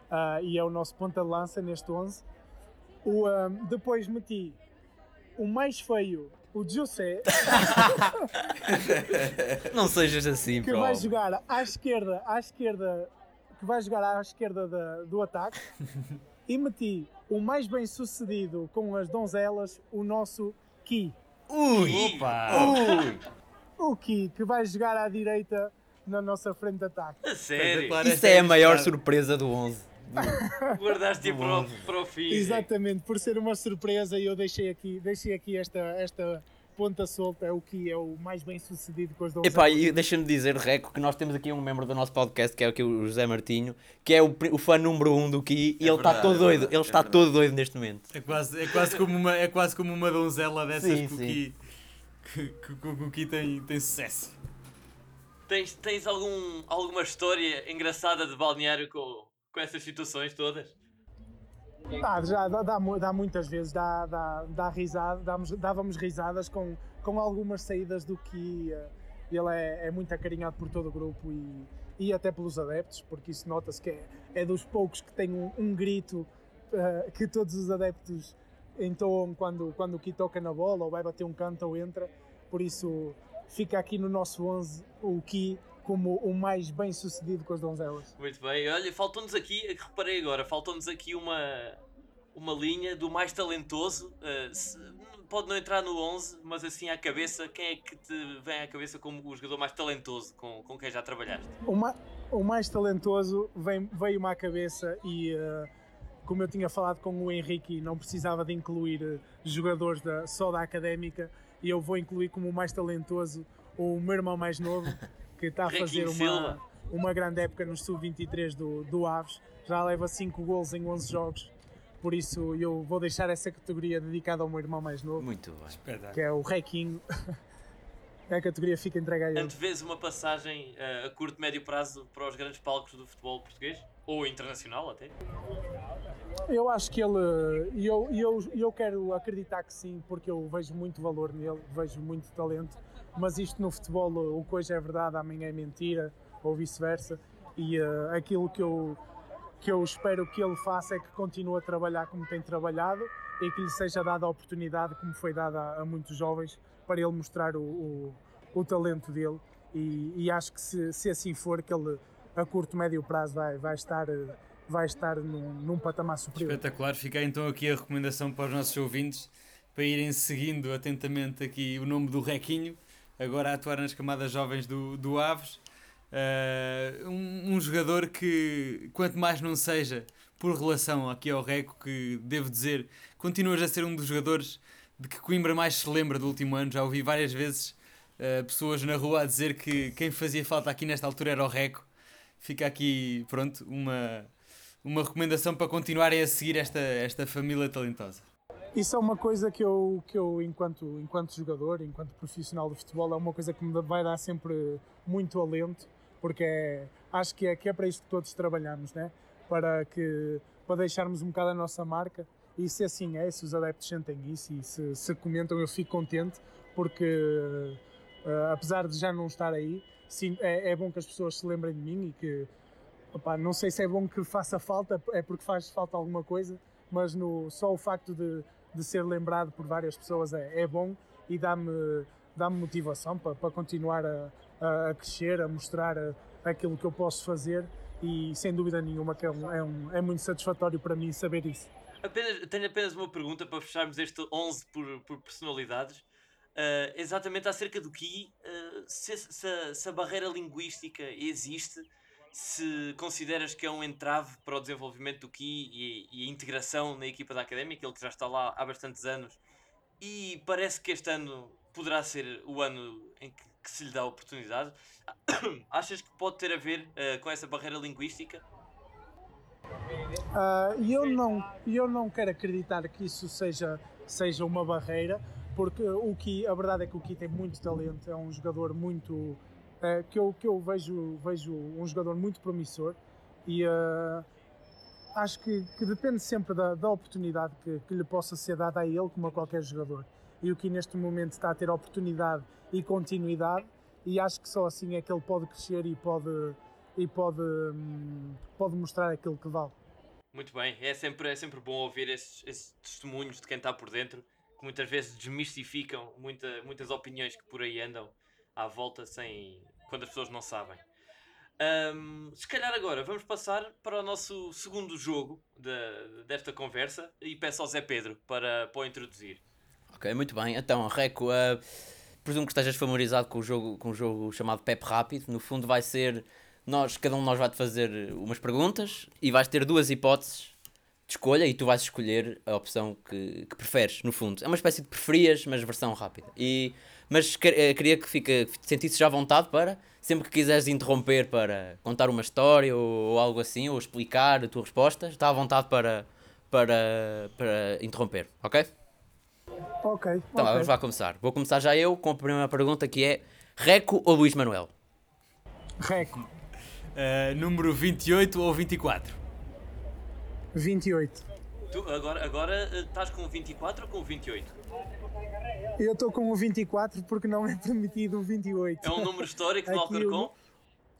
ah, e é o nosso ponta de lança neste 11. O, ah, depois meti o mais feio, o José, <laughs>
Não sejas assim,
que vai jogar à esquerda, à esquerda, que vai jogar à esquerda da- do ataque. <laughs> E meti o mais bem sucedido com as donzelas, o nosso Ki.
Ui!
Opa!
O Ki, que vai jogar à direita na nossa frente de ataque.
A sério?
Isso
esta
é a maior surpresa do 11.
Guardaste para o, para o fim.
Exatamente, por ser uma surpresa, eu deixei aqui, deixei aqui esta, esta ponta solta. É o Ki, é o mais bem sucedido com as donzelas.
Epá, e deixa-me dizer, Reco, que nós temos aqui um membro do nosso podcast, que é aqui o José Martinho, que é o, o fã número 1 um do Ki, e
É
ele está todo
é
doido. ele
é
está
verdade.
todo doido neste momento.
É quase, é, quase como uma, é quase como uma donzela dessas
Sim,
que o
sim.
Ki, que, que, que o Ki tem, tem sucesso.
Tens, tens algum, alguma história engraçada de balneário com, com essas situações todas?
Ah, já dá, dá, dá muitas vezes, dá, dá, dá risada, dávamos, dávamos risadas com, com algumas saídas do Ki. eh, Ele é, é muito acarinhado por todo o grupo e, e até pelos adeptos, porque isso nota-se que é, é dos poucos que tem um, um grito eh, que todos os adeptos entoam quando, quando o Ki toca na bola, ou vai bater um canto ou entra. Por isso fica aqui no nosso 11 o Ki como o mais bem sucedido com as donzelas.
Muito bem. Olha, faltou-nos aqui, é reparei agora, faltou-nos aqui uma, uma linha do mais talentoso. eh, se- pode não entrar no 11, mas assim à cabeça, quem é que te vem à cabeça como o jogador mais talentoso com, com quem já trabalhaste?
O, ma- o mais talentoso vem- veio-me à cabeça e, eh, como eu tinha falado com o Henrique, não precisava de incluir eh, jogadores da- só da académica e eu vou incluir como o mais talentoso o meu irmão mais novo, <laughs> que está a fazer uma, uma grande época no Sub-23 do, do Aves. Já leva 5 gols em 11 jogos, por isso eu vou deixar essa categoria dedicada ao meu irmão mais novo,
Muito bem.
Que é o Requinho. <laughs> a categoria fica entregue a ele.
Antevês uma passagem eh, a curto médio prazo para os grandes palcos do futebol português? Ou internacional até?
Eu acho que ele. E eu, eu, eu quero acreditar que sim, porque eu vejo muito valor nele, vejo muito talento. Mas isto no futebol, o que hoje é verdade, amanhã é mentira, ou vice-versa. E uh, aquilo que eu, que eu espero que ele faça é que continue a trabalhar como tem trabalhado e que lhe seja dada a oportunidade, como foi dada a, a muitos jovens, para ele mostrar o, o, o talento dele. E, e, acho que se, se assim for, que ele a curto, médio prazo vai, vai estar vai estar num, num patamar superior.
Espetacular, fica então aqui a recomendação para os nossos ouvintes para irem seguindo atentamente aqui o nome do Requinho, agora a atuar nas camadas jovens do, do Aves. Uh, um, um, jogador que, quanto mais não seja por relação aqui ao Reco, que devo dizer, continuas a ser um dos jogadores de que Coimbra mais se lembra do último ano. Já ouvi várias vezes uh, pessoas na rua a dizer que quem fazia falta aqui nesta altura era o Reco. Fica aqui, pronto, uma, uma recomendação para continuarem a seguir esta, esta família talentosa?
Isso é uma coisa que eu, que eu enquanto, enquanto jogador, enquanto profissional de futebol, é uma coisa que me vai dar sempre muito alento, porque é, acho que é, que é para isto que todos trabalhamos, né? para, que, para deixarmos um bocado a nossa marca. E se assim é, se os adeptos sentem isso e se, se comentam, eu fico contente, porque uh, apesar de já não estar aí, sim, é, é bom que as pessoas se lembrem de mim e que não sei se é bom que faça falta, é porque faz falta alguma coisa, mas no, só o facto de, de ser lembrado por várias pessoas é, é bom e dá-me dá motivação para, para continuar a, a, crescer, a mostrar aquilo que eu posso fazer e sem dúvida nenhuma que é, um, é, um, é muito satisfatório para mim saber isso.
Apenas, tenho apenas uma pergunta para fecharmos este 11 por, por personalidades. Uh, exatamente acerca do Ki, uh, se, se, se, a barreira linguística existe se consideras que é um entrave para o desenvolvimento do Ki e, e, a integração na equipa da Académica, ele que já está lá há bastantes anos, e parece que este ano poderá ser o ano em que, que se lhe dá a oportunidade. <coughs> Achas que pode ter a ver uh, com essa barreira linguística?
Uh, eu, não, eu não quero acreditar que isso seja, seja uma barreira, porque o Ki, a verdade é que o Ki tem muito talento, é um jogador muito uh, que, eu, que eu vejo, vejo um jogador muito promissor e uh, acho que, que, depende sempre da, da oportunidade que, que, lhe possa ser dada a ele, como a qualquer jogador. E o que neste momento está a ter oportunidade e continuidade, e acho que só assim é que ele pode crescer e pode, e pode, um, pode mostrar aquilo que vale.
Muito bem, é sempre, é sempre bom ouvir esses, esses testemunhos de quem está por dentro, que muitas vezes desmistificam muita, muitas opiniões que por aí andam à volta sem, quando as pessoas não sabem. Um, se calhar agora vamos passar para o nosso segundo jogo de, desta conversa e peço ao Zé Pedro para, para o introduzir.
Ok, muito bem. Então, Reco, uh, presumo que estejas familiarizado com o jogo, com o jogo chamado Pep Rápido. No fundo, vai ser nós, cada um de nós vai te fazer umas perguntas e vais ter duas hipóteses de escolha e tu vais escolher a opção que, que preferes, no fundo. É uma espécie de preferias, mas versão rápida. E mas eh, queria que, fique, que sentisse já vontade para, sempre que quiseres interromper para contar uma história ou, ou, algo assim, ou explicar a tua resposta, está à vontade para, para, para interromper, ok?
Ok.
Então okay. vamos lá começar. Vou começar já eu com a primeira pergunta que é Reco ou Luís Manuel?
Reco.
Uh, número 28 ou 24?
28.
Tu agora, agora uh, estás com 24 ou com 28?
Eu estou com o 24 porque não é permitido o 28.
É um número histórico do Alcorcón?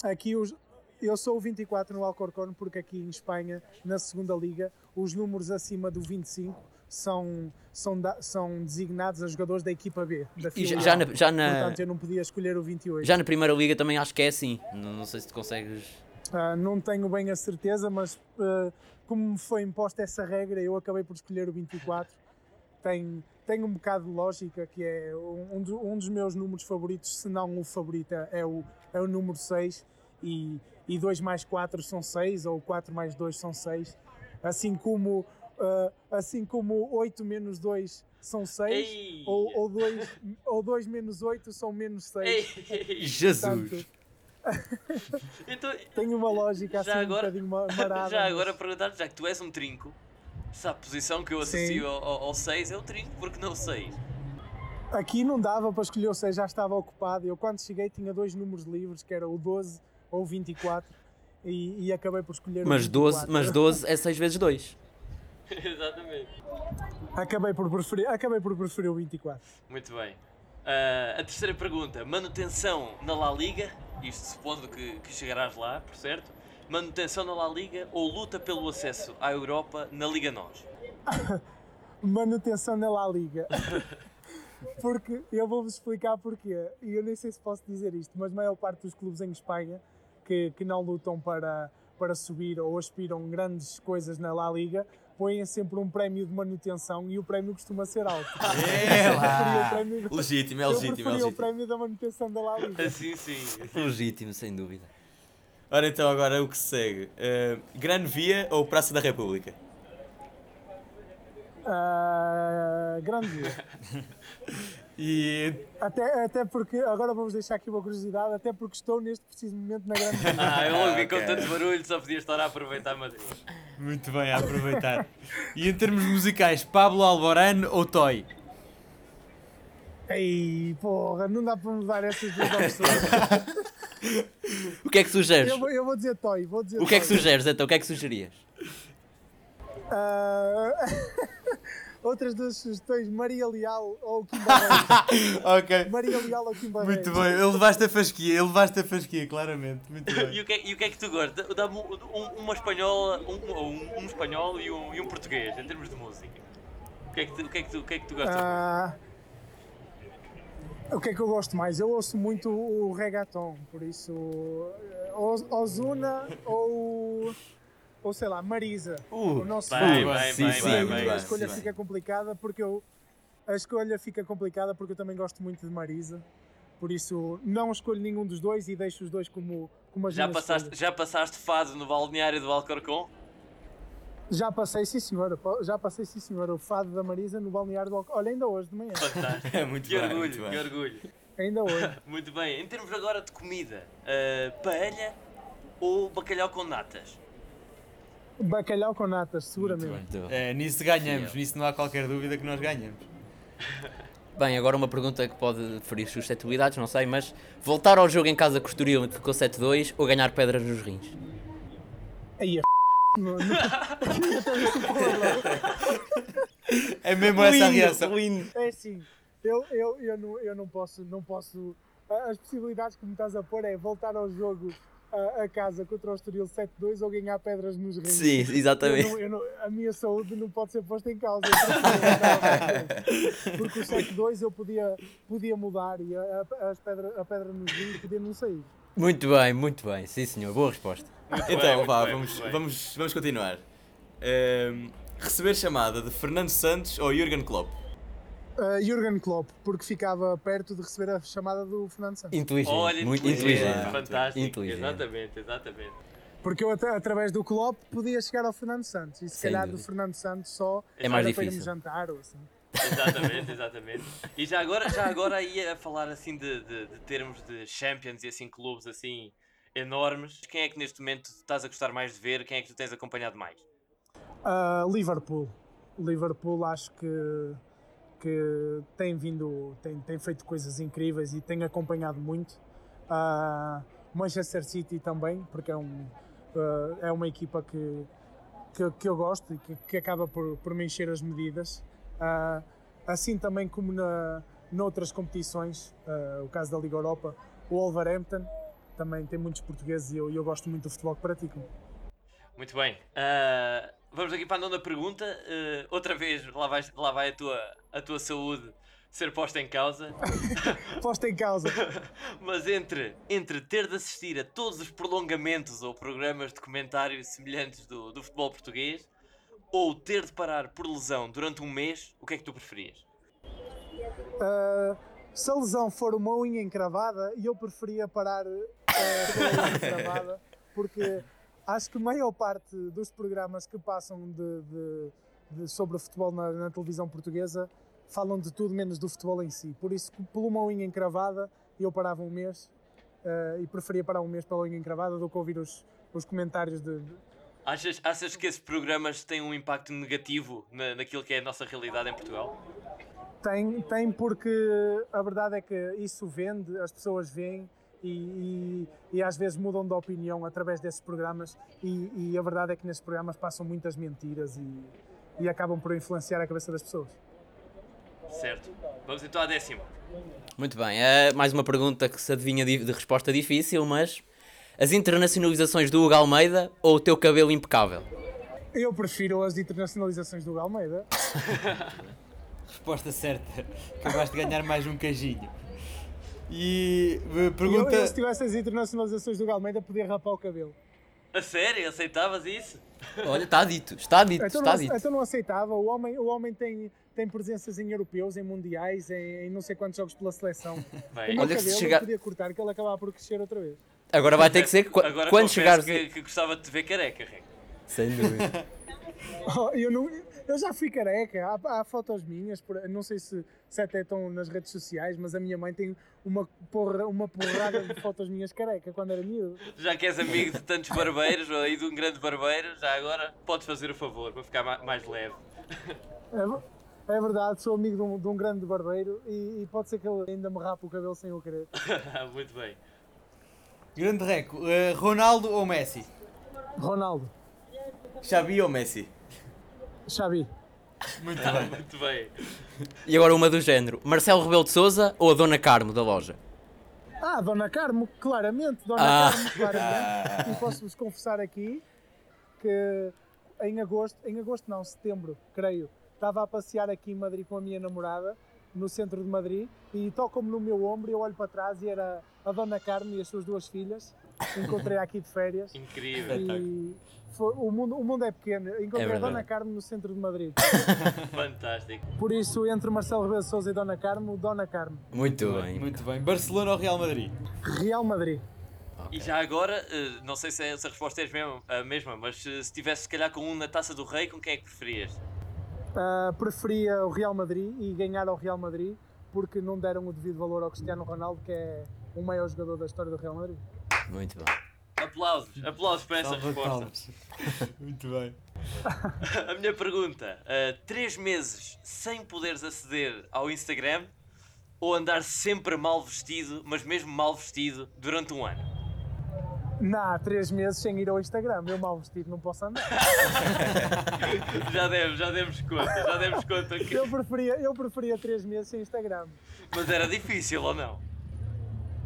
Aqui os, eu sou o 24 no Alcorcón porque aqui em Espanha, na segunda liga, os números acima do 25 são, são, da, são designados a jogadores da equipa B. Da
e já, já, na, já na,
Portanto, eu não podia escolher o 28.
Já na primeira liga também acho que é assim. Não, não sei se tu consegues.
Uh, não tenho bem a certeza, mas uh, como me foi imposta essa regra, eu acabei por escolher o 24. Tem, tem um bocado de lógica, que é um, do, um dos meus números favoritos, se não o favorito, é o, é o número 6 e, e 2 mais 4 são 6 ou 4 mais 2 são 6, assim como, uh, assim como 8 menos 2 são 6 ou, ou, 2, ou 2 menos 8 são menos 6.
Jesus! <laughs>
então,
tem uma lógica assim agora, um bocadinho <laughs> marada.
Já agora perguntar, já que tu és um trinco, se a posição que eu associo ao 6 é o trinco, porque não 6?
Aqui não dava para escolher o 6, já estava ocupado. Eu quando cheguei tinha dois números livres, que era o 12 ou o 24, e, e acabei por escolher
mas
o 24.
12, mas 12 é 6 vezes 2. <laughs>
Exatamente.
Acabei por preferir, acabei por preferir o 24.
Muito bem. Ah, a terceira pergunta: manutenção na La Liga, isto supondo que, que chegarás lá, por certo? Manutenção na La Liga ou luta pelo acesso à Europa na Liga Nós? <laughs>
Manutenção na La Liga. <laughs> Porque eu vou-vos explicar porquê. E eu nem sei se posso dizer isto, mas a maior parte dos clubes em Espanha que, que não lutam para, para subir ou aspiram grandes coisas na La Liga põem sempre um prémio de manutenção e o prémio costuma ser alto. <laughs>
É
Eu
lá!
prémio-
Legítimo, é
eu
legítimo, é
preferia o
legítimo.
prémio da manutenção da La Liga. <laughs>
Sim, sim.
Legítimo, sem dúvida.
Ora então, agora o que se segue? Uh, Gran Via ou Praça da República?
Ah, grande dia. <laughs>
E
Até, até porque, agora vamos deixar aqui uma curiosidade, até porque estou neste preciso momento na grande. <laughs>
Ah, eu logo vi com
Ok.
tanto barulho, só podia estar a aproveitar Madrid.
muito bem a aproveitar. E em termos musicais, Pablo Alborán ou Toy?
Ei, porra, não dá para mudar essas duas opções. <laughs>
O que é que sugeres?
Eu, vou- eu vou dizer Toy, vou dizer
O que é que
Toy.
sugeres então? O que é que sugerias?
Ah, <laughs> Outras duas sugestões, Maria Leal ou Kim. <laughs>
Ok.
Maria Leal ou Kim.
Muito bem, ele levaste a fasquia, ele levaste a fasquia, claramente. Muito <laughs>
E
bem.
o que, é, e o que é que tu gostas? Dá-me um- uma espanhola, um, um, um espanhol e um, e um português, em termos de música. O que é que tu, o que é que tu, o que é que tu gostas?
Ah, o que é que eu gosto mais? Eu ouço muito o reggaeton, por isso eh, Oz- Ozuna ou, ou sei lá, Marisa. o nosso
bem,
sim,
bem,
sim,
bem, bem.
a escolha fica complicada porque eu a escolha fica complicada porque eu também gosto muito de Marisa. Por isso não escolho nenhum dos dois e deixo os dois como, como as
Já passaste,
escolhas.
já passaste fado no balneário do Alcorcon?
Já passei, sim senhora. Já passei, sim senhora. O fado da Marisa no balneário do Alco- Olha, ainda hoje de manhã.
Fantástico. <laughs>
É muito
que
bem,
orgulho,
muito
que
bem.
orgulho.
Ainda hoje. <laughs>
Muito bem. Em termos agora de comida, ah, paella ou bacalhau com natas?
Bacalhau com natas, seguramente.
Muito bem.
É, nisso ganhamos,
Sim,
nisso não há qualquer dúvida que nós ganhamos. <laughs>
Bem, agora uma pergunta que pode ferir suscetibilidades, não sei, mas voltar ao jogo em casa com o Estoril que ficou 7-2 ou ganhar pedras nos rins?
Aí a no, no,
É mesmo essa a reação.
É assim, eu, eu, eu, não, eu não posso, não posso. a- As possibilidades que me estás a pôr é voltar ao jogo a, a casa contra o Estoril 7-2 ou ganhar pedras nos rins.
Sim,
Eu
exatamente.
não- eu não- a minha saúde não pode ser posta em causa. Eu prefiro voltar ao 7-2. Porque o 7-2 eu podia, podia mudar e a, a, as pedra, a pedra nos rins podia não sair.
Muito bem, muito bem. Sim, senhor. Boa resposta.
Muito bem,
Então,
muito
vá,
bem,
vamos,
bem.
vamos, vamos continuar. Ehm, receber chamada de Fernando Santos ou Jurgen Klopp?
Uh, Jurgen Klopp, porque ficava perto de receber a chamada do Fernando Santos.
Inteligente.
Olha,
muito
inteligente,
inteligente.
fantástico.
Inteligente.
Exatamente, exatamente.
Porque eu, até, através do Klopp, podia chegar ao Fernando Santos. E se
Sem
calhar do
dúvida.
Fernando Santos só
É mais
era para irmos jantar ou assim.
Exatamente, exatamente. E já agora, já agora ia a falar assim de, de, de termos de Champions e assim clubes assim enormes. Quem é que neste momento estás a gostar mais de ver? Quem é que tu tens acompanhado mais?
Uh, Liverpool. Liverpool acho que, que tem vindo, tem, tem feito coisas incríveis e tem acompanhado muito. Uh, Manchester City também, porque é, um, uh, é uma equipa que, que, que eu gosto e que, que acaba por, por me encher as medidas. Uh, assim também como na, noutras competições, uh, o caso da Liga Europa, o Wolverhampton também tem muitos portugueses e eu, eu gosto muito do futebol que praticam.
Muito bem. Ah, vamos aqui para a nona pergunta. Ah, outra vez, lá vai, lá vai a, tua, a tua saúde ser posta em causa. <laughs>
Posta em causa. <laughs>
Mas entre, entre ter de assistir a todos os prolongamentos ou programas de comentário semelhantes do, do futebol português ou ter de parar por lesão durante um mês, o que é que tu preferias?
Uh, se a lesão for uma unha encravada, eu preferia parar uh, com a unha encravada, porque acho que a maior parte dos programas que passam de, de- de- sobre futebol na, na televisão portuguesa falam de tudo menos do futebol em si. Por isso, por uma unha encravada, eu parava um mês uh, e preferia parar um mês pela unha encravada do que ouvir os, os comentários de, de-
Achas, achas que esses programas têm um impacto negativo na, naquilo que é a nossa realidade em Portugal?
Tem, tem porque a verdade é que isso vende, as pessoas veem e, e, e às vezes mudam de opinião através desses programas e, e a verdade é que nesses programas passam muitas mentiras e, e acabam por influenciar a cabeça das pessoas.
Certo. Vamos então à décima.
Muito bem, é mais uma pergunta que se adivinha de, de resposta difícil, mas as internacionalizações do Hugo Almeida ou o teu cabelo impecável?
Eu prefiro as internacionalizações do Almeida. <laughs>
Resposta certa. Acabaste de ganhar mais um cajinho. E eh,
Eu,
pergunta.
eu, se tivesse as internacionalizações do Almeida, podia rapar o cabelo.
A sério? Aceitavas isso?
Olha, está dito, está dito,
Então
está
não,
dito.
então não aceitava. O homem, o homem tem, tem presenças em europeus, em mundiais, em, em não sei quantos jogos pela seleção. <laughs>
Bem,
O meu
Olha que se chegar-
eu podia cortar, que ele acabava por crescer outra vez.
Agora vai ter que ser
Agora
quando chegares.
que, que gostava de te ver careca.
Sem dúvida. <laughs>
Oh, eu, não, eu já fui careca, há, há fotos minhas, por- não sei se, se até estão nas redes sociais, mas a minha mãe tem uma, porra, uma porrada de <laughs> fotos minhas careca quando era miúdo.
Já que és amigo de tantos barbeiros ou aí de um grande barbeiro, já agora podes fazer o favor para ficar ma- mais leve.
É, é verdade, sou amigo de um, de um grande barbeiro e, e pode ser que ele ainda me rape o cabelo sem eu querer. <laughs>
Muito bem.
Grande Reco, eh, Ronaldo ou Messi?
Ronaldo,
Xabi ou Messi?
Xavi,
Muito bem.
Muito bem.
E agora uma do género: Marcelo Rebelo de Souza ou a Dona Carmo da loja?
Ah, Dona Carmo, claramente, Dona
Ah.
Carmo, claramente. E posso-vos confessar aqui que em agosto, em agosto não, setembro, creio, estava a passear aqui em Madrid com a minha namorada, no centro de Madrid, e tocam-me no meu ombro e eu olho para trás e era a Dona Carmo e as suas duas filhas. Encontrei aqui de férias.
Incrível.
E foi- o, mundo, o mundo é pequeno. Encontrei a
verdade.
Dona Carmo no centro de Madrid. <laughs>
Fantástico.
Por isso, entre Marcelo Rebelo de Sousa e Dona Carmo, Dona Carmo.
Muito bem.
Muito bem. Barcelona ou Real Madrid?
Real Madrid.
E já agora, eh, não sei se essa resposta é a mesma, mas eh, se tivesse se calhar com um na taça do rei, com quem é que preferias?
Uh, preferia o Real Madrid e ganhar ao Real Madrid porque não deram o devido valor ao Cristiano Ronaldo, que é o maior jogador da história do Real Madrid.
Muito bem.
Aplausos, aplausos para essa resposta. <laughs>
Muito bem. <laughs>
A minha pergunta: eh, três meses sem poderes aceder ao Instagram ou andar sempre mal vestido, mas mesmo mal vestido, durante um ano?
Não, há três meses sem ir ao Instagram. Eu mal vestido não posso andar. <laughs>
Já demos, já demos conta, já demos conta que.
Eu preferia, eu preferia três meses sem Instagram.
Mas era difícil ou não?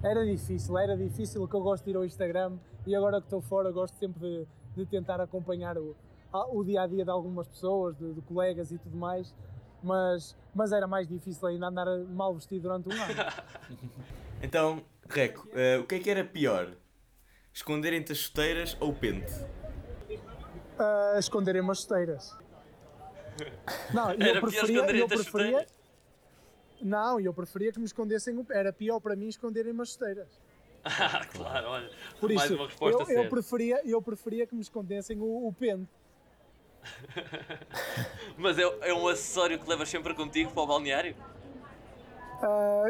Era difícil, era difícil que eu gosto de ir ao Instagram e agora que estou fora gosto sempre de, de tentar acompanhar o, o dia a dia de algumas pessoas, de, de colegas e tudo mais. Mas, mas era mais difícil ainda andar mal vestido durante um ano. <laughs>
Então, Reco, eh, o que é que era pior? Esconderem-te as chuteiras ou o pente?
a esconderem umas chuteiras. <laughs> Não, eu preferia, eu
as
preferia. Não, eu preferia que me escondessem o Era pior para mim esconderem umas chuteiras.
Ah, <laughs> claro, olha.
Por
mais
isso,
uma resposta
eu, eu, preferia, eu preferia que me escondessem o, o pente. <laughs>
Mas é, é um acessório que levas sempre contigo para o balneário?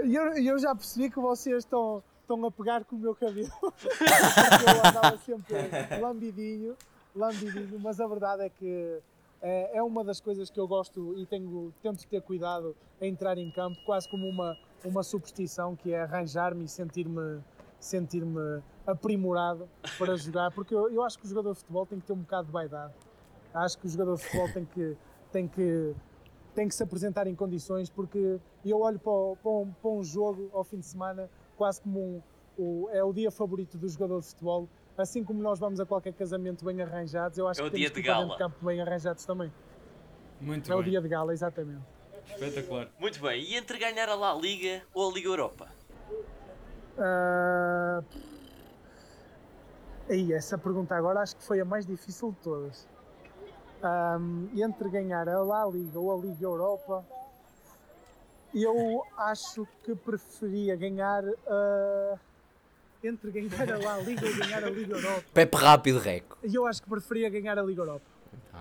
E eu, eu já percebi que vocês estão, estão a pegar com o meu cabelo. <laughs> Eu andava sempre lambidinho, lambidinho, mas a verdade é que é, é uma das coisas que eu gosto e tenho, tento ter cuidado a entrar em campo, quase como uma, uma superstição, que é arranjar-me e sentir-me sentir-me aprimorado para <laughs> jogar, porque eu, eu acho que o jogador de futebol tem que ter um bocado de vaidade. Acho que o jogador de futebol tem que, tem que, tem que se apresentar em condições, porque eu olho para, o- para um, para um jogo ao fim de semana quase como um, o, é o dia favorito do jogador de futebol. Assim como nós vamos a qualquer casamento bem arranjados, eu acho
É o
que
dia
temos que
de
ir para dentro
gala.
campo bem arranjados também.
Muito
é o
bem.
dia de gala, exatamente.
Espetacular.
Muito bem, e entre ganhar a La Liga ou a Liga Europa?
Ah, Aí, essa pergunta agora acho que foi a mais difícil de todas. Ahm, entre ganhar a La Liga ou a Liga Europa, eu acho que preferia ganhar a. Entre ganhar a La Liga ou ganhar a Liga Europa.
Pepe rápido, Reco.
E eu acho que preferia ganhar a Liga Europa.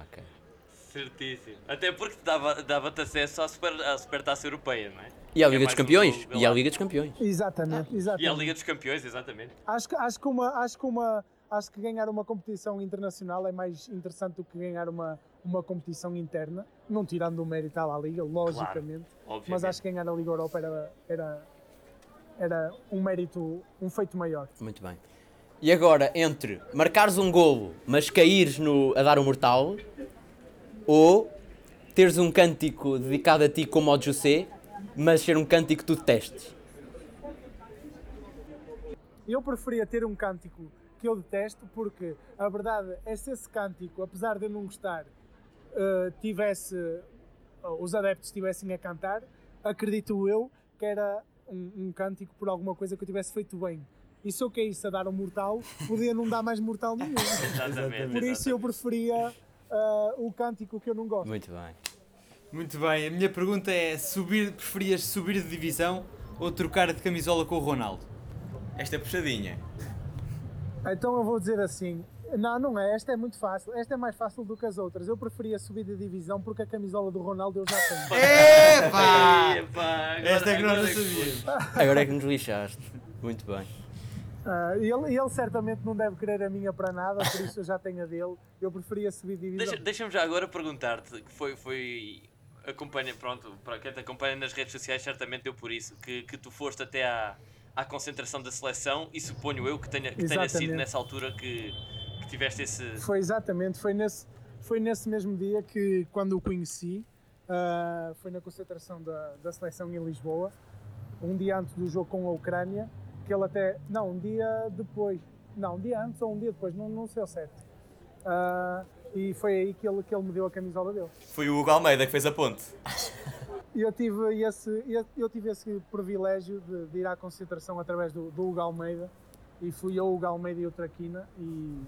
Ok.
Certíssimo. Até porque dava- dava-te acesso à, super, à Supertaça Europeia, não é?
E à
é
Liga
mais
dos Campeões.
um
E à. Liga dos Campeões.
Exatamente,
E à
exatamente.
Liga dos Campeões, exatamente.
Acho que, acho, que uma, acho, que uma, acho que ganhar uma competição internacional é mais interessante do que ganhar uma, uma competição interna, não tirando o mérito à La Liga, logicamente,
Obviamente.
mas acho que ganhar a Liga Europa era, era, era um mérito, um feito maior.
Muito bem. E agora, entre marcares um golo, mas caíres no, a dar o mortal, ou teres um cântico dedicado a ti como ao José, mas ser um cântico que tu detestes?
Eu preferia ter um cântico que eu detesto, porque a verdade é se esse cântico, apesar de eu não gostar, uh, tivesse uh, os adeptos estivessem a cantar, acredito eu que era um, um cântico por alguma coisa que eu tivesse feito bem. E se eu caísse a dar um mortal, podia não dar mais mortal nenhum. <laughs>
Exatamente.
Por isso eu preferia uh, o cântico que eu não gosto.
Muito bem.
Muito bem, a minha pergunta é: subir, preferias subir de divisão ou trocar de camisola com o Ronaldo?
Esta é puxadinha.
Então eu vou dizer assim: não, não é, esta é muito fácil. Esta é mais fácil do que as outras. Eu preferia subir de divisão porque a camisola do Ronaldo eu já tenho. <laughs>
Epá!
Epá, agora-
Esta é que nós
agora
não
é
sabíamos.
Agora é que nos lixaste. Muito bem.
Ah, ele, ele certamente não deve querer a minha para nada, por isso eu já tenho a dele. Eu preferia subir de divisão.
Deixa- Deixa-me já agora perguntar-te, que foi, foi acompanha, pronto, para quem te acompanha nas redes sociais certamente deu por isso, que, que tu foste até à, à concentração da seleção e suponho eu que tenha, que tenha sido nessa altura que, que tiveste esse...
Foi exatamente, foi nesse, foi nesse mesmo dia que, quando o conheci, ah, foi na concentração da, da seleção em Lisboa, um dia antes do jogo com a Ucrânia, que ele até, não, um dia depois, não, um dia antes ou um dia depois, não, não sei ao certo. Ah, e foi aí que ele, que ele me deu a camisola dele.
Foi o Hugo Almeida que fez a ponte.
Eu tive esse, eu tive esse privilégio de, de ir à concentração através do, do Hugo Almeida e fui eu, o Hugo Almeida e o Traquina e,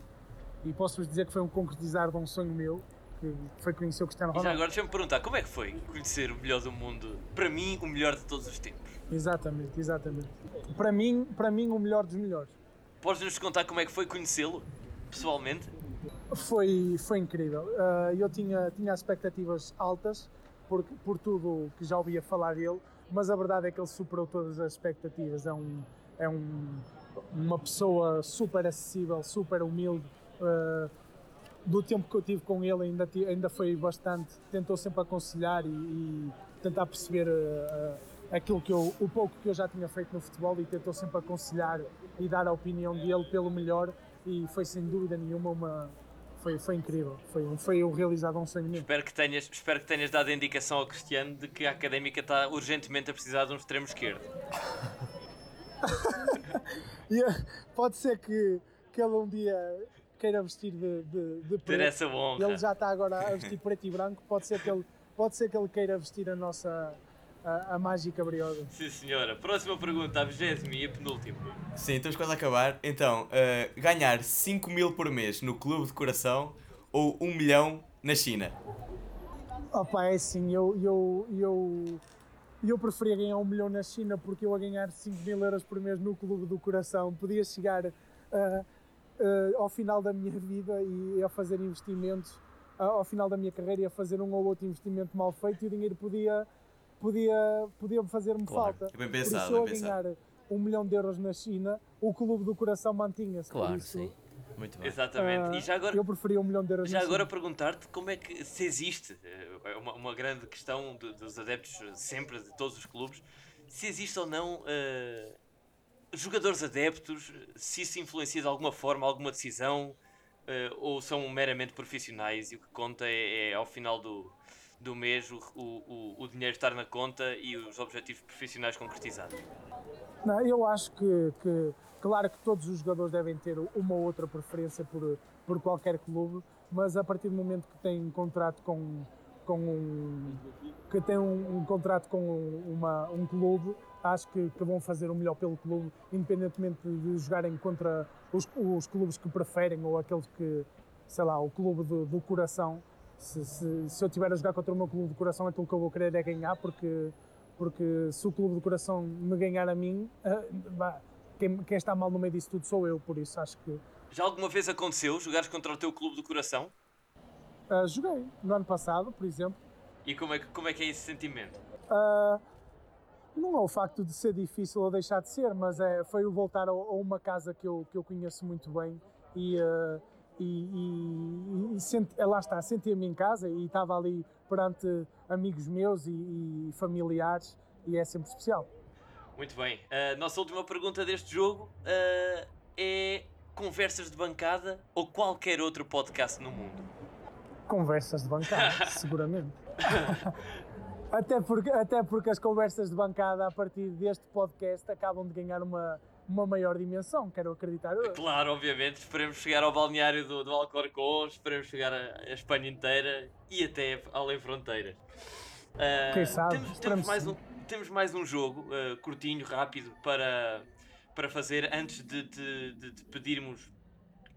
e posso-vos dizer que foi um concretizar de um sonho meu, que foi conhecer o Cristiano
E já
Ronaldo.
agora deixa-me perguntar, como é que foi conhecer o melhor do mundo? Para mim, o melhor de todos os tempos.
Exatamente, exatamente. Para mim, para mim o melhor dos melhores.
Podes-nos contar como é que foi conhecê-lo, pessoalmente?
Foi, foi incrível. Ah, eu tinha, tinha expectativas altas por, por tudo o que já ouvia falar dele, mas a verdade é que ele superou todas as expectativas. É, um, é um, uma pessoa super acessível, super humilde. Ah, do tempo que eu tive com ele, ainda, ainda foi bastante. Tentou sempre aconselhar e, e tentar perceber ah, aquilo que eu, o pouco que eu já tinha feito no futebol e tentou sempre aconselhar e dar a opinião dele pelo melhor. E foi sem dúvida nenhuma uma, foi, foi incrível. Foi, foi um realizado um sonho meu.
Espero que, tenhas, espero que tenhas dado a indicação ao Cristiano de que a Académica está urgentemente a precisar de um extremo esquerdo. <laughs>
Eh, pode ser que, que ele um dia queira vestir de, de, de
Ter
preto.
essa honra.
Ele já está agora a vestir preto e branco. Pode ser que ele, pode ser que ele queira vestir a nossa a, a mágica briosa.
Sim, senhora. Próxima pergunta, a vigésima e a penúltima.
Sim, estamos quase a acabar. Então, eh, ganhar 5 mil por mês no clube de coração ou 1 milhão na China?
Opa, é assim, eu, eu, eu, eu preferia ganhar um milhão na China porque eu a ganhar 5 mil euros por mês no Clube do Coração podia chegar ah, ah, ao final da minha vida e a fazer investimentos, ah, ao final da minha carreira e a fazer um ou outro investimento mal feito e o dinheiro podia, podia, podia fazer-me
Claro.
falta.
É bem
por
pensado,
isso eu a
pensado.
ganhar um milhão de euros na China, o Clube do Coração mantinha-se. por
Claro,
isso,
sim. Muito bem.
Exatamente.
ah,
e já agora,
Eu preferia um milhão de euros
já agora perguntar-te como é que se existe, eh, é uma, uma grande questão de- dos adeptos sempre de todos os clubes, se existe ou não eh, jogadores adeptos, se isso influencia de alguma forma alguma decisão eh, ou são meramente profissionais e o que conta é, é, ao final do, do mês o, o, o- dinheiro estar na conta e os objetivos profissionais concretizados.
Não, eu acho que, que, claro que todos os jogadores devem ter uma ou outra preferência por, por qualquer clube, mas a partir do momento que têm um contrato com, com um que têm um, um contrato com uma, um clube, acho que, que vão fazer o melhor pelo clube, independentemente de jogarem contra os, os clubes que preferem ou aqueles que, sei lá, o clube do, do coração. Se, se, se eu estiver a jogar contra o meu clube do coração, aquilo que eu vou querer é ganhar, porque porque se o clube do coração me ganhar a mim, ah, quem, quem está mal no meio disso tudo sou eu, por isso acho que
Já alguma vez aconteceu jogares contra o teu clube do coração?
ah, joguei no ano passado, por exemplo.
E como é, que- como é que é esse sentimento?
Ah, não é o facto de ser difícil ou deixar de ser, mas é, foi o voltar a, a uma casa que eu, que eu conheço muito bem e, ah, e, e, e senti, ah, lá está, sentia-me em casa e estava ali perante amigos meus e, e familiares e é sempre especial.
Muito bem. A nossa última pergunta deste jogo ah, é conversas de bancada ou qualquer outro podcast no mundo?
Conversas de bancada, <laughs> seguramente. <laughs> Até porque, até porque as conversas de bancada a partir deste podcast acabam de ganhar uma, uma maior dimensão, quero acreditar.
Claro, obviamente, esperemos chegar ao balneário do, do Alcorcón, esperemos chegar a, a Espanha inteira e até além fronteiras. Ah,
Quem sabe,
Temos, temos, mais um, temos mais um jogo ah, curtinho, rápido, para, para fazer antes de, de- de- de pedirmos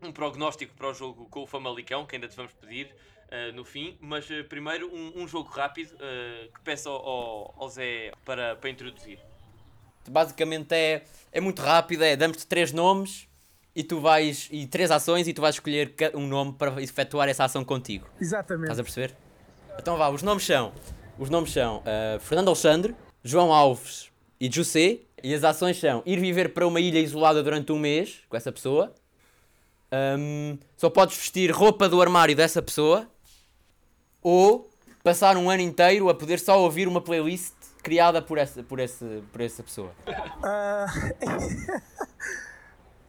um prognóstico para o jogo com o Famalicão, que ainda te vamos pedir ah, no fim, mas ah, primeiro um, um jogo rápido ah, que peço ao, ao- Zé para, para introduzir.
Basicamente é, é muito rápido, é damos-te três nomes e tu vais e três ações e tu vais escolher um nome para efetuar essa ação contigo.
Exatamente.
Estás a perceber? Então vá, os nomes são os nomes são Fernando Alexandre, João Alves e José e as ações são ir viver para uma ilha isolada durante um mês com essa pessoa. Ahm, só podes vestir roupa do armário dessa pessoa ou passar um ano inteiro a poder só ouvir uma playlist criada por essa, por esse, por essa pessoa.
Ah, <laughs>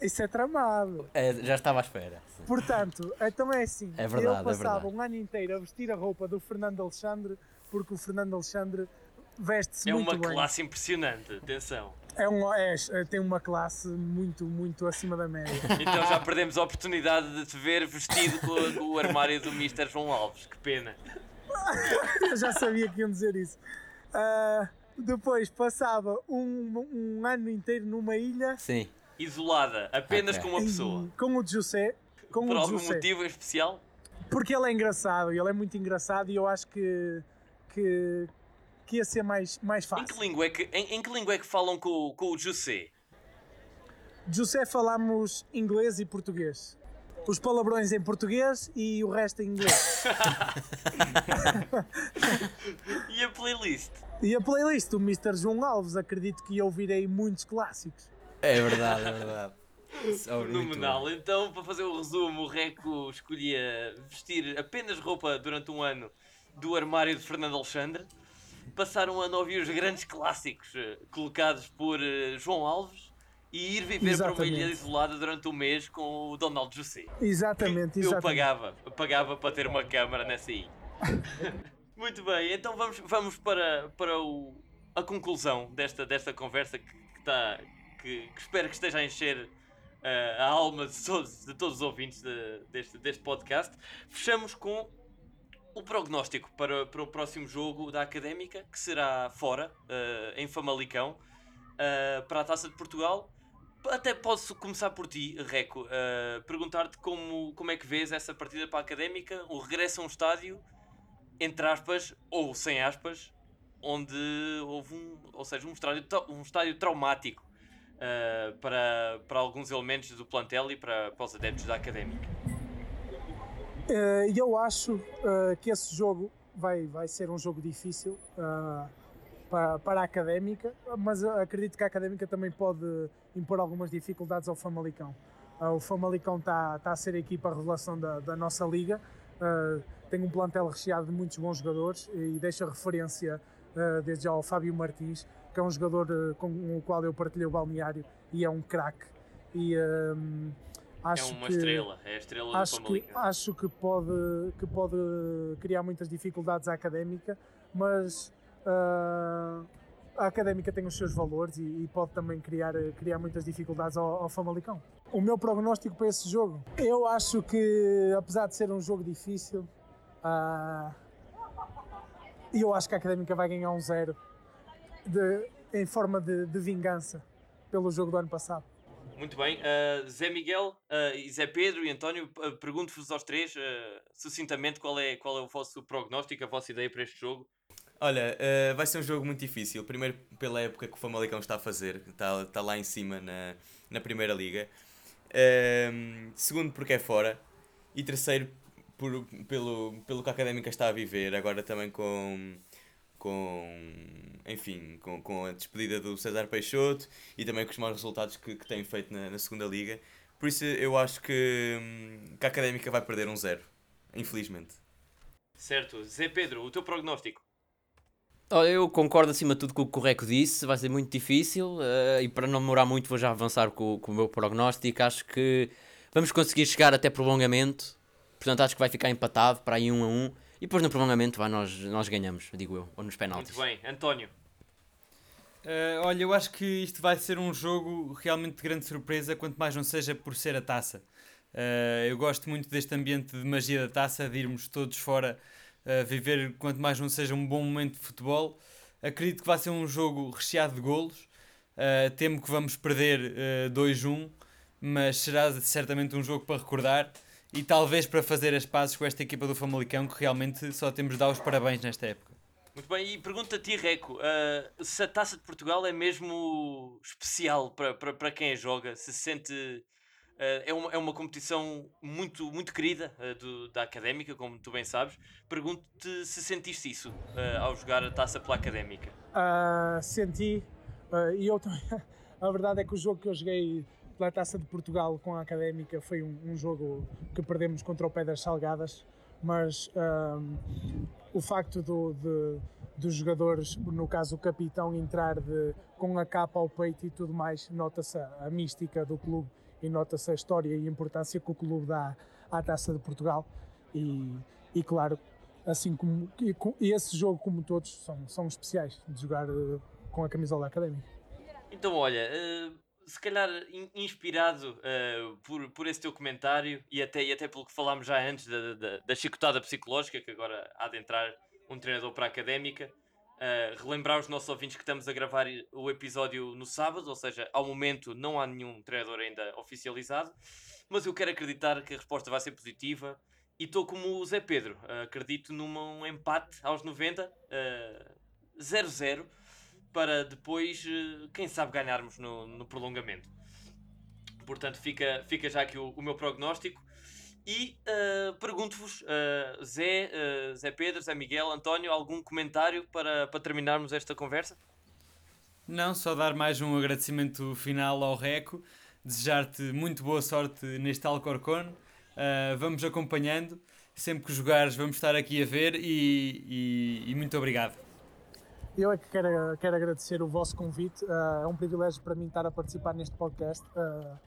Isso é tramado.
É, já estava à espera. sim.
Portanto, então é assim.
É verdade,
eu
é
passava
verdade.
um ano inteiro a vestir a roupa do Fernando Alexandre, porque o Fernando Alexandre veste-se
É
muito
uma
bem.
classe impressionante, atenção.
É um, é, é- tem uma classe muito, muito acima da média. <laughs>
Então já perdemos a oportunidade de te ver vestido com, com o armário do Mr. João Alves. Que pena.
Eu já sabia que iam dizer isso. Ah, depois passava um, um ano inteiro numa ilha
Sim.
Isolada, apenas
Ok.
com uma
e-
pessoa.
com o José. Com
Por
o
algum
José.
motivo em especial?
Porque ele é engraçado, ele é muito engraçado e eu acho que, que, que ia ser mais, mais
Em
fácil.
que língua é que, em, em que, língua é que falam com, o- com o José?
José falamos inglês e português. Os palavrões em português e o resto em inglês. <laughs>
E a playlist?
e a playlist do Mr. João Alves, acredito que ouvirei muitos clássicos.
É verdade, é verdade.
Fenomenal. Então, para fazer o resumo, o Reco escolhia vestir apenas roupa durante um ano do armário de Fernando Alexandre, passar um ano a ouvir os grandes clássicos eh, colocados por eh, João Alves e ir viver para uma
Exatamente.
ilha isolada durante um mês com o Donald José.
Exatamente,
Eu
exatamente.
pagava, eu pagava para ter uma câmara nessa ilha. <laughs> Muito bem, então vamos, vamos para, para o, a conclusão desta, desta conversa que, que, tá, que, que espero que esteja a encher eh, a alma de todos, de todos os ouvintes de- deste, deste podcast. Fechamos com o prognóstico para, para o próximo jogo da Académica, que será fora, eh, em Famalicão, eh, para a Taça de Portugal. Até posso começar por ti, Reco, eh, perguntar-te como, como é que vês essa partida para a Académica, o regresso a um estádio, entre aspas, ou sem aspas, onde houve um, ou seja, um estádio, um estádio traumático para, para alguns elementos do plantel e para, para os adeptos da Académica.
Eh, E eu acho eh, que esse jogo vai, vai ser um jogo difícil ah, para, para a Académica, mas acredito que a Académica também pode impor algumas dificuldades ao Famalicão. O Famalicão está tá a ser a equipa revelação da, da nossa liga, tem um plantel recheado de muitos bons jogadores e deixa referência desde já ao Fábio Martins, que é um jogador com o qual eu partilhei o balneário e é um craque. E
É
acho
uma
que
estrela, é a estrela do
acho que,
Famalicão.
acho que pode, que pode criar muitas dificuldades à académica, mas ah, a académica tem os seus valores e, e pode também criar, criar muitas dificuldades ao, ao Famalicão. O meu prognóstico para esse jogo, eu acho que apesar de ser um jogo difícil, ah, eu acho que a académica vai ganhar um zero de- em forma de, de vingança pelo jogo do ano passado.
Muito bem, uh, Zé Miguel, uh, Zé Pedro e António, uh, pergunto-vos aos três, sucintamente, qual é, qual é o vosso prognóstico, a vossa ideia para este jogo?
Olha, vai ser um jogo muito difícil. Primeiro, pela época que o Famalicão está a fazer, está, está lá em cima na, na Primeira Liga. Segundo, porque é fora. E terceiro, por, pelo, pelo que a Académica está a viver, agora também com. Com enfim, com, com a despedida do César Peixoto e também com os maus resultados que, que tem feito na, na segunda Liga. Por isso, eu acho que, hum, que a Académica vai perder um zero. Infelizmente.
Certo, Zé Pedro, o teu prognóstico?
Olha, eu concordo acima de tudo com o que o Reco disse, vai ser muito difícil eh, e para não demorar muito vou já avançar com, com o meu prognóstico. Acho que vamos conseguir chegar até prolongamento, portanto acho que vai ficar empatado para aí um a um E depois no prolongamento vá, nós, nós ganhamos, digo eu, ou nos penaltis.
Muito bem, António.
Uh, olha, eu acho que isto vai ser um jogo realmente de grande surpresa, quanto mais não seja por ser a taça. Uh, eu gosto muito deste ambiente de magia da taça, de irmos todos fora uh, viver, quanto mais não seja um bom momento de futebol. Acredito que vai ser um jogo recheado de golos. Uh, temo que vamos perder uh, 2-1, mas será certamente um jogo para recordar e talvez para fazer as pazes com esta equipa do Famalicão, que realmente só temos de dar os parabéns nesta época.
Muito bem, e pergunta a ti, Reco, uh, se a Taça de Portugal é mesmo especial para, para, para quem a joga, se sente... Uh, é, uma, é uma competição muito, muito querida uh, do, da Académica, como tu bem sabes. Pergunto-te se sentiste isso ao jogar a Taça pela Académica.
senti, e eu também... <laughs> a verdade é que o jogo que eu joguei pela Taça de Portugal com a Académica foi um, um jogo que perdemos contra o Pedras Salgadas, mas um, o facto do, de, dos jogadores, no caso o capitão, entrar de, com a capa ao peito e tudo mais, nota-se a, a, mística do clube e nota-se a história e a importância que o clube dá à Taça de Portugal. E, e claro, assim como e, e esse jogo, como todos, são, são especiais de jogar uh, com a camisola académica.
Então, olha. Uh se calhar inspirado uh, por, por esse teu comentário e até, e até pelo que falámos já antes da, da, da chicotada psicológica, que agora há de entrar um treinador para a académica, uh, relembrar os nossos ouvintes que estamos a gravar o episódio no sábado, ou seja, ao momento não há nenhum treinador ainda oficializado, mas eu quero acreditar que a resposta vai ser positiva e estou como o Zé Pedro, uh, acredito num empate aos 90, 0-0 para depois, eh, quem sabe, ganharmos no, no prolongamento. Portanto, fica, fica já aqui o, o meu prognóstico. E uh, pergunto-vos, uh, Zé, uh, Zé Pedro, Zé Miguel, António, algum comentário para, para terminarmos esta conversa?
Não, só dar mais um agradecimento final ao Reco, desejar-te muito boa sorte neste Alcorcon. Vamos acompanhando, sempre que jogares, vamos estar aqui a ver e, e, e muito obrigado.
Eu é que quero, quero agradecer o vosso convite. Uh, é um privilégio para mim estar a participar neste podcast. Uh,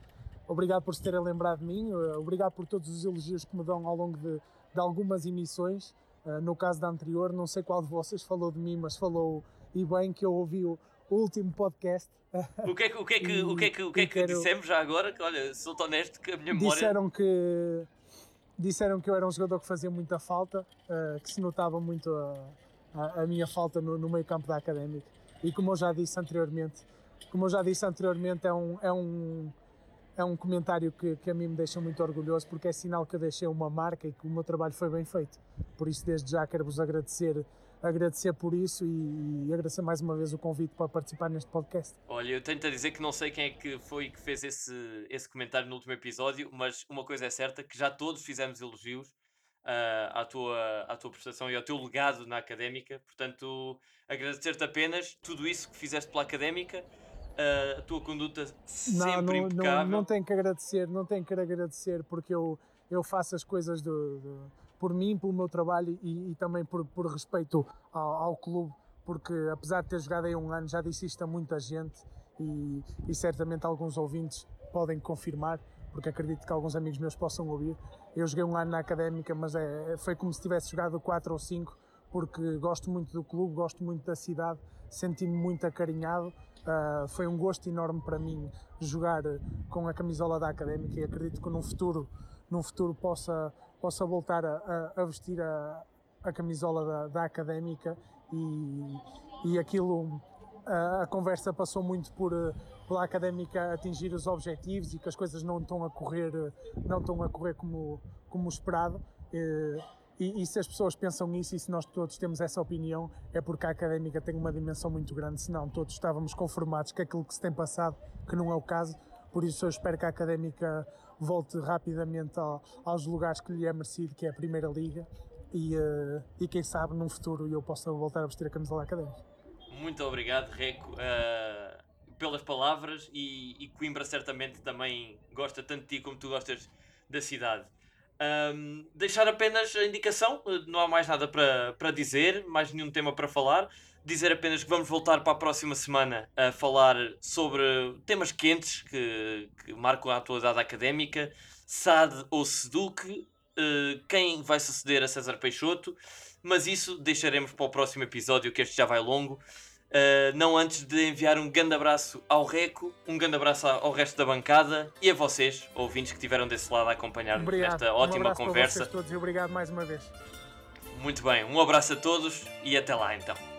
obrigado por se terem lembrado de mim. Uh, obrigado por todos os elogios que me dão ao longo de, de algumas emissões. no caso da anterior, não sei qual de vocês falou de mim, mas falou e bem que eu ouvi o, o último podcast. <laughs>
O que é que, o que, é que, e, o que, é que, o que, é que quero... dissemos já agora? olha, sou honesto que a minha memória.
Disseram que, disseram que eu era um jogador que fazia muita falta, que se notava muito a a, a minha falta no, no, meio campo da Académica. E como eu já disse anteriormente, como eu já disse anteriormente, é um, é um, é um comentário que, que a mim me deixa muito orgulhoso porque é sinal que eu deixei uma marca e que o meu trabalho foi bem feito. Por isso, desde já, quero-vos agradecer agradecer por isso e, e, agradecer mais uma vez o convite para participar neste podcast.
Olha, eu tento dizer que não sei quem é que foi que fez esse, esse comentário no último episódio, mas uma coisa é certa, que já todos fizemos elogios uh, à, tua, à tua prestação e ao teu legado na académica. Portanto, agradecer-te apenas tudo isso que fizeste pela académica, uh, a tua conduta sempre
não, não,
impecável.
Não, não tenho que agradecer, não tenho que agradecer porque eu, eu faço as coisas do, do, por mim, pelo meu trabalho e, e também por, por respeito ao, ao, clube, porque apesar de ter jogado aí um ano, já disse isto a muita gente e, e certamente alguns ouvintes podem confirmar porque acredito que alguns amigos meus possam ouvir. Eu joguei um ano na académica, mas é, foi como se tivesse jogado 4 ou 5, porque gosto muito do clube, gosto muito da cidade, senti-me muito acarinhado. Uh, foi um gosto enorme para mim jogar com a camisola da académica e acredito que num futuro, num futuro possa, possa voltar a, a vestir a, a camisola da, da académica e, e aquilo a, conversa passou muito por pela académica atingir os objetivos e que as coisas não estão a correr não estão a correr como como esperado. E, e, se as pessoas pensam nisso e se nós todos temos essa opinião é porque a académica tem uma dimensão muito grande. Senão todos estávamos conformados com aquilo que se tem passado que não é o caso. Por isso eu espero que a académica volte rapidamente ao, aos lugares que lhe é merecido que é a primeira liga. E, e quem sabe num futuro eu possa voltar a vestir a camisola académica.
Muito obrigado, Reco, uh, pelas palavras e, e, Coimbra certamente também gosta tanto de ti como tu gostas da cidade. Um, deixar apenas a indicação, não há mais nada para, para dizer, mais nenhum tema para falar. Dizer apenas que vamos voltar para a próxima semana a falar sobre temas quentes que, que marcam a atualidade académica, SAD ou SEDUC, uh, quem vai suceder a César Peixoto, mas isso deixaremos para o próximo episódio, que este já vai longo. Uh, não antes de enviar um grande abraço ao Reco, um grande abraço ao resto da bancada e a vocês, ouvintes que estiveram desse lado a acompanhar esta ótima
um
conversa.
Para vocês todos e obrigado mais uma vez.
Muito bem, um abraço a todos e até lá então.